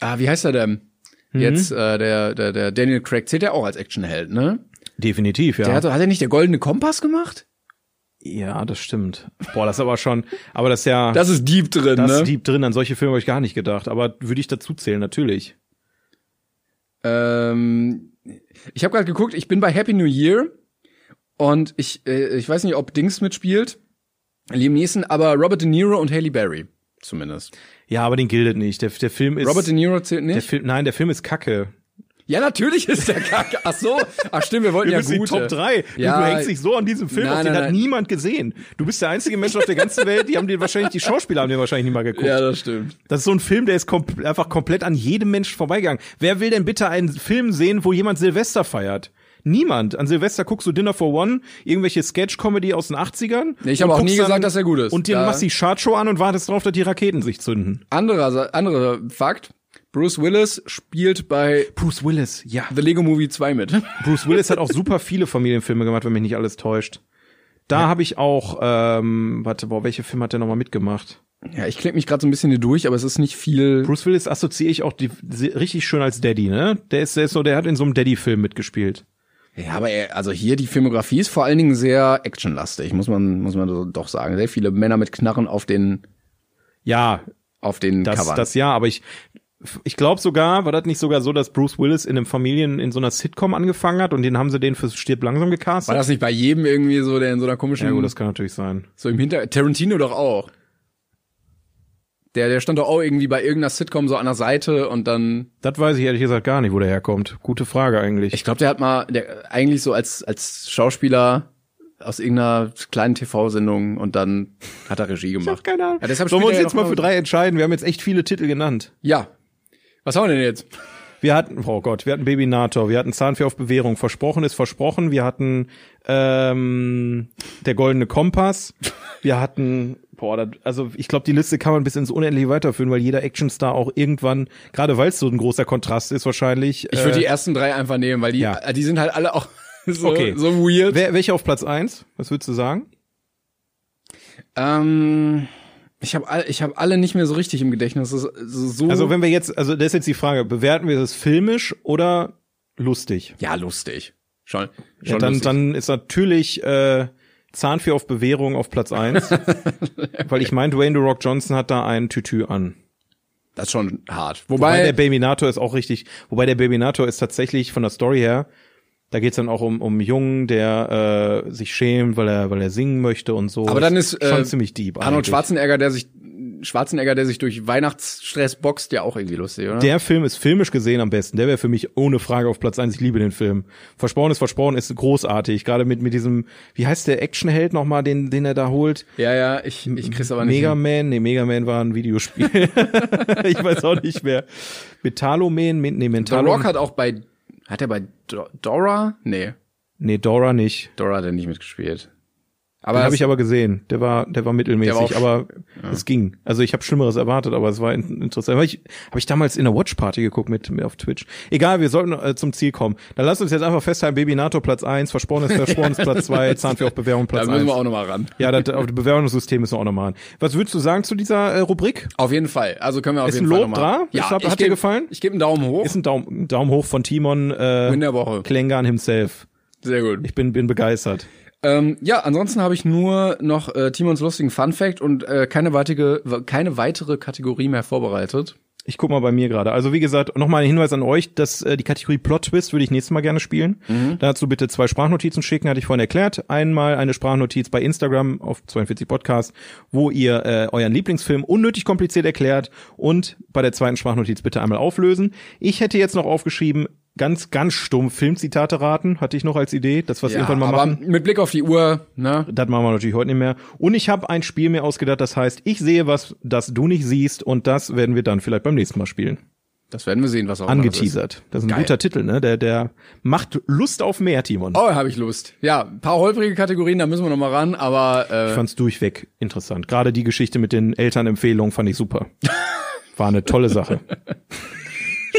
ah, wie heißt er denn? Mhm. Jetzt äh, der, der, der Daniel Craig zählt ja auch als Actionheld, ne? definitiv, ja. Der hat, hat er nicht der goldene Kompass gemacht? ja, das stimmt. Boah, das ist aber schon, aber das ist ja, Das ist deep drin, das ne? ist deep drin, an solche Filme habe ich gar nicht gedacht, aber würde ich dazu zählen, natürlich. Ähm, ich habe gerade geguckt, ich bin bei Happy New Year und ich, äh, ich weiß nicht, ob Dings mitspielt, Liam Neeson, aber Robert De Niro und Haley Berry zumindest. Ja, aber den gilt nicht. Der, der Film ist, Robert De Niro zählt der nicht? Film, nein, der Film ist kacke. Ja, natürlich ist der Kacke. Ach so, ach stimmt, wir wollten Wir ja gute. Top 3. Ja. Du, du hängst dich so an diesem Film, Nein, auf den nein, hat nein. niemand gesehen. Du bist der einzige Mensch auf der ganzen Welt, die haben den wahrscheinlich, die Schauspieler haben den wahrscheinlich nicht mal geguckt. Ja, das stimmt. Das ist so ein Film, der ist kom einfach komplett an jedem Menschen vorbeigegangen. Wer will denn bitte einen Film sehen, wo jemand Silvester feiert? Niemand. An Silvester guckst du Dinner for One, irgendwelche Sketch-Comedy aus den 80ern. Nee, ich habe auch nie gesagt, dass er gut ist. Und dir machst die Chartshow an und wartest drauf, dass die Raketen sich zünden. Anderer, anderer Fakt. Bruce Willis spielt bei Bruce Willis, ja. The Lego Movie 2 mit. Bruce Willis hat auch super viele Familienfilme gemacht, wenn mich nicht alles täuscht. Da habe ich auch, ähm, warte, boah, welche Filme hat der nochmal mitgemacht? Ja, ich klicke mich gerade so ein bisschen hier durch, aber es ist nicht viel. Bruce Willis assoziiere ich auch die, richtig schön als Daddy, ne? Der ist, der ist so, der hat in so einem Daddy-Film mitgespielt. Ja, aber er, also hier die Filmografie ist vor allen Dingen sehr actionlastig, muss man muss man doch sagen. Sehr viele Männer mit Knarren auf den Ja, auf den das, Covern. das ja, aber ich, ich glaube sogar, war das nicht sogar so, dass Bruce Willis in einem Familien, in so einer Sitcom angefangen hat und den haben sie den fürs Stirb langsam War gecastet? das nicht bei jedem irgendwie so, der in so einer komischen Ja gut, das kann natürlich sein. so im Hinter Tarantino doch auch. Der der stand doch auch irgendwie bei irgendeiner Sitcom so an der Seite und dann Das weiß ich ehrlich gesagt gar nicht, wo der herkommt. Gute Frage eigentlich. ich glaube, der hat mal der eigentlich so als als Schauspieler aus irgendeiner kleinen TV-Sendung und dann hat er Regie gemacht. keine Ahnung. Ja, deshalb Sollen wir uns jetzt mal für drei entscheiden? Wir haben jetzt echt viele Titel genannt. Ja. Was haben wir denn jetzt? Wir hatten, oh Gott, wir hatten Babynator, wir hatten Zahnfee auf Bewährung, versprochen ist versprochen, wir hatten ähm, der goldene Kompass, wir hatten, boah, das, also ich glaube, die Liste kann man bis ins Unendliche weiterführen, weil jeder Actionstar auch irgendwann, gerade weil es so ein großer Kontrast ist wahrscheinlich. Ich würde äh, die ersten drei einfach nehmen, weil die ja. die sind halt alle auch so, Okay. so weird. wer, welche auf Platz eins? Was würdest du sagen? Ähm, ich habe all, ich habe alle nicht mehr so richtig im Gedächtnis. So, so Also wenn wir jetzt, also das ist jetzt die Frage, bewerten wir das filmisch oder lustig? ja lustig. Schon, Ja, schon dann, lustig. dann ist natürlich äh, Zahnfee auf Bewährung auf Platz eins, weil ich meine, Dwayne The Rock Johnson hat da ein Tütü an. das ist schon hart. Wobei Wobei, der Babynator ist auch richtig, wobei der Babynator ist tatsächlich von der Story her, da geht's dann auch um, um einen Jungen, der äh, sich schämt, weil er, weil er singen möchte und so. aber dann ist schon äh, ziemlich deep. Arnold eigentlich. Schwarzenegger, der sich Schwarzenegger, der sich durch Weihnachtsstress boxt, ja auch irgendwie lustig, oder? Der Film ist filmisch gesehen am besten. Der wäre für mich ohne Frage auf Platz eins. Ich liebe den Film. Versprochen ist versprochen ist großartig. Gerade mit mit diesem, wie heißt der Actionheld nochmal, den den er da holt? ja, ja, ich, ich krieg's aber nicht. Mega hin. Man, nee, Mega Man war ein Videospiel. ich weiß auch nicht mehr. Metaloman, nee, The Mentalo. Rock hat auch bei, hat er bei Do Dora? Nee, Nee, Dora nicht. Dora hat er nicht mitgespielt. Aber Aber habe ich aber gesehen. Der war, der war mittelmäßig, Der war aber es ging. Also ich habe Schlimmeres erwartet, aber es war in, interessant. Habe ich, hab ich damals in der Watch Party geguckt mit, mit auf Twitch. Egal, wir sollten äh, zum Ziel kommen. Dann lass uns jetzt einfach festhalten: Baby NATO Platz eins, Versprochen ist Versprochen ist Platz zwei, Zahnfee auf Bewährung da Platz müssen eins. wir auch nochmal ran. Ja, das, auf das Bewerbungssystem müssen wir auch noch machen. Was würdest du sagen zu dieser äh, Rubrik? Auf jeden Fall. Also können wir auf Ist jeden ein Lob dran? mal. Ja, Ist- hat ich dir geb- gefallen? Ich gebe einen Daumen hoch. Ist ein Daumen, Daumen hoch von Timon äh. Klengan himself. Sehr gut. Ich bin, bin begeistert. Ähm, ja, ansonsten habe ich nur noch äh, Timons lustigen Fun Fact und äh, keine weitere, keine weitere Kategorie mehr vorbereitet. Ich guck mal bei mir gerade. Also wie gesagt, nochmal ein Hinweis an euch, dass äh, die Kategorie Plot Twist würde ich nächstes Mal gerne spielen. Dazu bitte zwei Sprachnotizen schicken, hatte ich vorhin erklärt. Einmal eine Sprachnotiz bei Instagram auf 42 Podcast, wo ihr äh, euren Lieblingsfilm unnötig kompliziert erklärt und bei der zweiten Sprachnotiz bitte einmal auflösen. Ich hätte jetzt noch aufgeschrieben, ganz, ganz stumpf Filmzitate raten, hatte ich noch als Idee, dass wir es irgendwann mal aber machen. mit Blick auf die Uhr, ne? Das machen wir natürlich heute nicht mehr. Und ich habe ein Spiel mir ausgedacht, das heißt, ich sehe was, das du nicht siehst und das werden wir dann vielleicht beim nächsten Mal spielen. Das werden wir sehen, was auch immer das ist. Angeteasert. Das ist ein Geil. guter Titel, ne? Der, der macht Lust auf mehr, Timon. Oh, habe ich Lust. Ja, ein paar holprige Kategorien, da müssen wir noch mal ran, aber Ich äh, fand's durchweg interessant. Gerade die Geschichte mit den Elternempfehlungen fand ich super. War eine tolle Sache.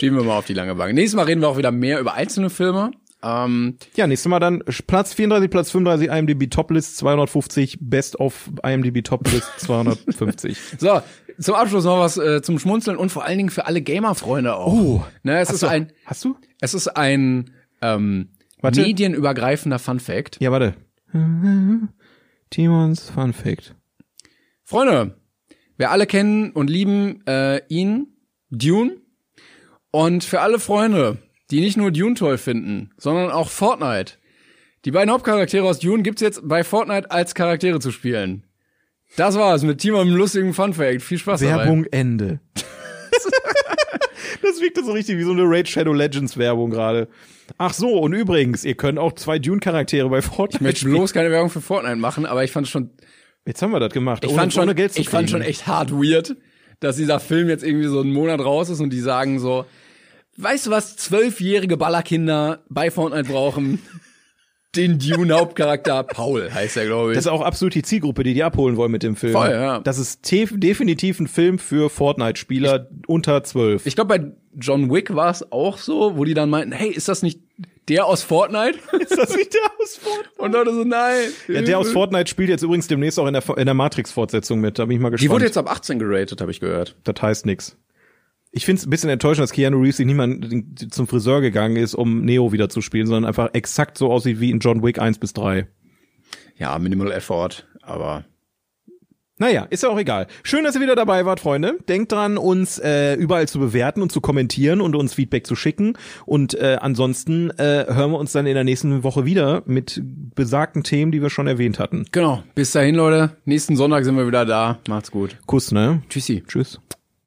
schieben wir mal auf die lange Bank. Nächstes Mal reden wir auch wieder mehr über einzelne Filme. Ähm, Ja, nächstes Mal dann Platz 34, Platz 35, IMDb Toplist 250, Best of IMDb Toplist 250. so, zum Abschluss noch was äh, zum Schmunzeln und vor allen Dingen für alle Gamer-Freunde auch. Oh, ne, es ist du, ein, hast du? es ist ein ähm, Warte. medienübergreifender Fun Fact. Ja, warte. Timons Fun Fact. Freunde, wir alle kennen und lieben äh, ihn, Dune. Und für alle Freunde, die nicht nur Dune toll finden, sondern auch Fortnite. Die beiden Hauptcharaktere aus Dune gibt's jetzt bei Fortnite als Charaktere zu spielen. Das war's mit Timo einem lustigen Fun Fact. Viel Spaß dabei. Werbung Ende. das wirkte so richtig wie so eine Raid Shadow Legends Werbung gerade. Ach so, und übrigens, ihr könnt auch zwei Dune-Charaktere bei Fortnite Ich möchte spielen. bloß keine Werbung für Fortnite machen, aber ich fand schon, Jetzt haben wir das gemacht. ich ohne, fand schon, ohne Geld zu ich fand schon kriegen. echt hart weird, dass dieser Film jetzt irgendwie so einen Monat raus ist und die sagen so, weißt du was, zwölfjährige Ballerkinder bei Fortnite brauchen? Den Dune-Hauptcharakter Paul heißt er, glaube ich. Das ist auch absolut die Zielgruppe, die die abholen wollen mit dem Film. Voll, ja. Das ist definitiv ein Film für Fortnite-Spieler unter zwölf. Ich glaube, bei John Wick war es auch so, wo die dann meinten, hey, ist das nicht der aus Fortnite? Ist das nicht der aus Fortnite? Und Leute so, nein. Ja, der aus Fortnite spielt jetzt übrigens demnächst auch in der, in der Matrix-Fortsetzung mit. Da bin ich mal Die gespannt. wurde jetzt ab 18 geratet, habe ich gehört. das heißt nix. Ich finde es ein bisschen enttäuschend, dass Keanu Reeves sich niemand zum Friseur gegangen ist, um Neo wieder zu spielen, sondern einfach exakt so aussieht wie in John Wick 1 bis 3. Ja, Minimal Effort, aber Naja, ist ja auch egal. Schön, dass ihr wieder dabei wart, Freunde. Denkt dran, uns äh, überall zu bewerten und zu kommentieren und uns Feedback zu schicken. Und äh, ansonsten äh, hören wir uns dann in der nächsten Woche wieder mit besagten Themen, die wir schon erwähnt hatten. genau. Bis dahin, Leute. Nächsten Sonntag sind wir wieder da. Macht's gut. Kuss, ne? Tschüssi. Tschüss.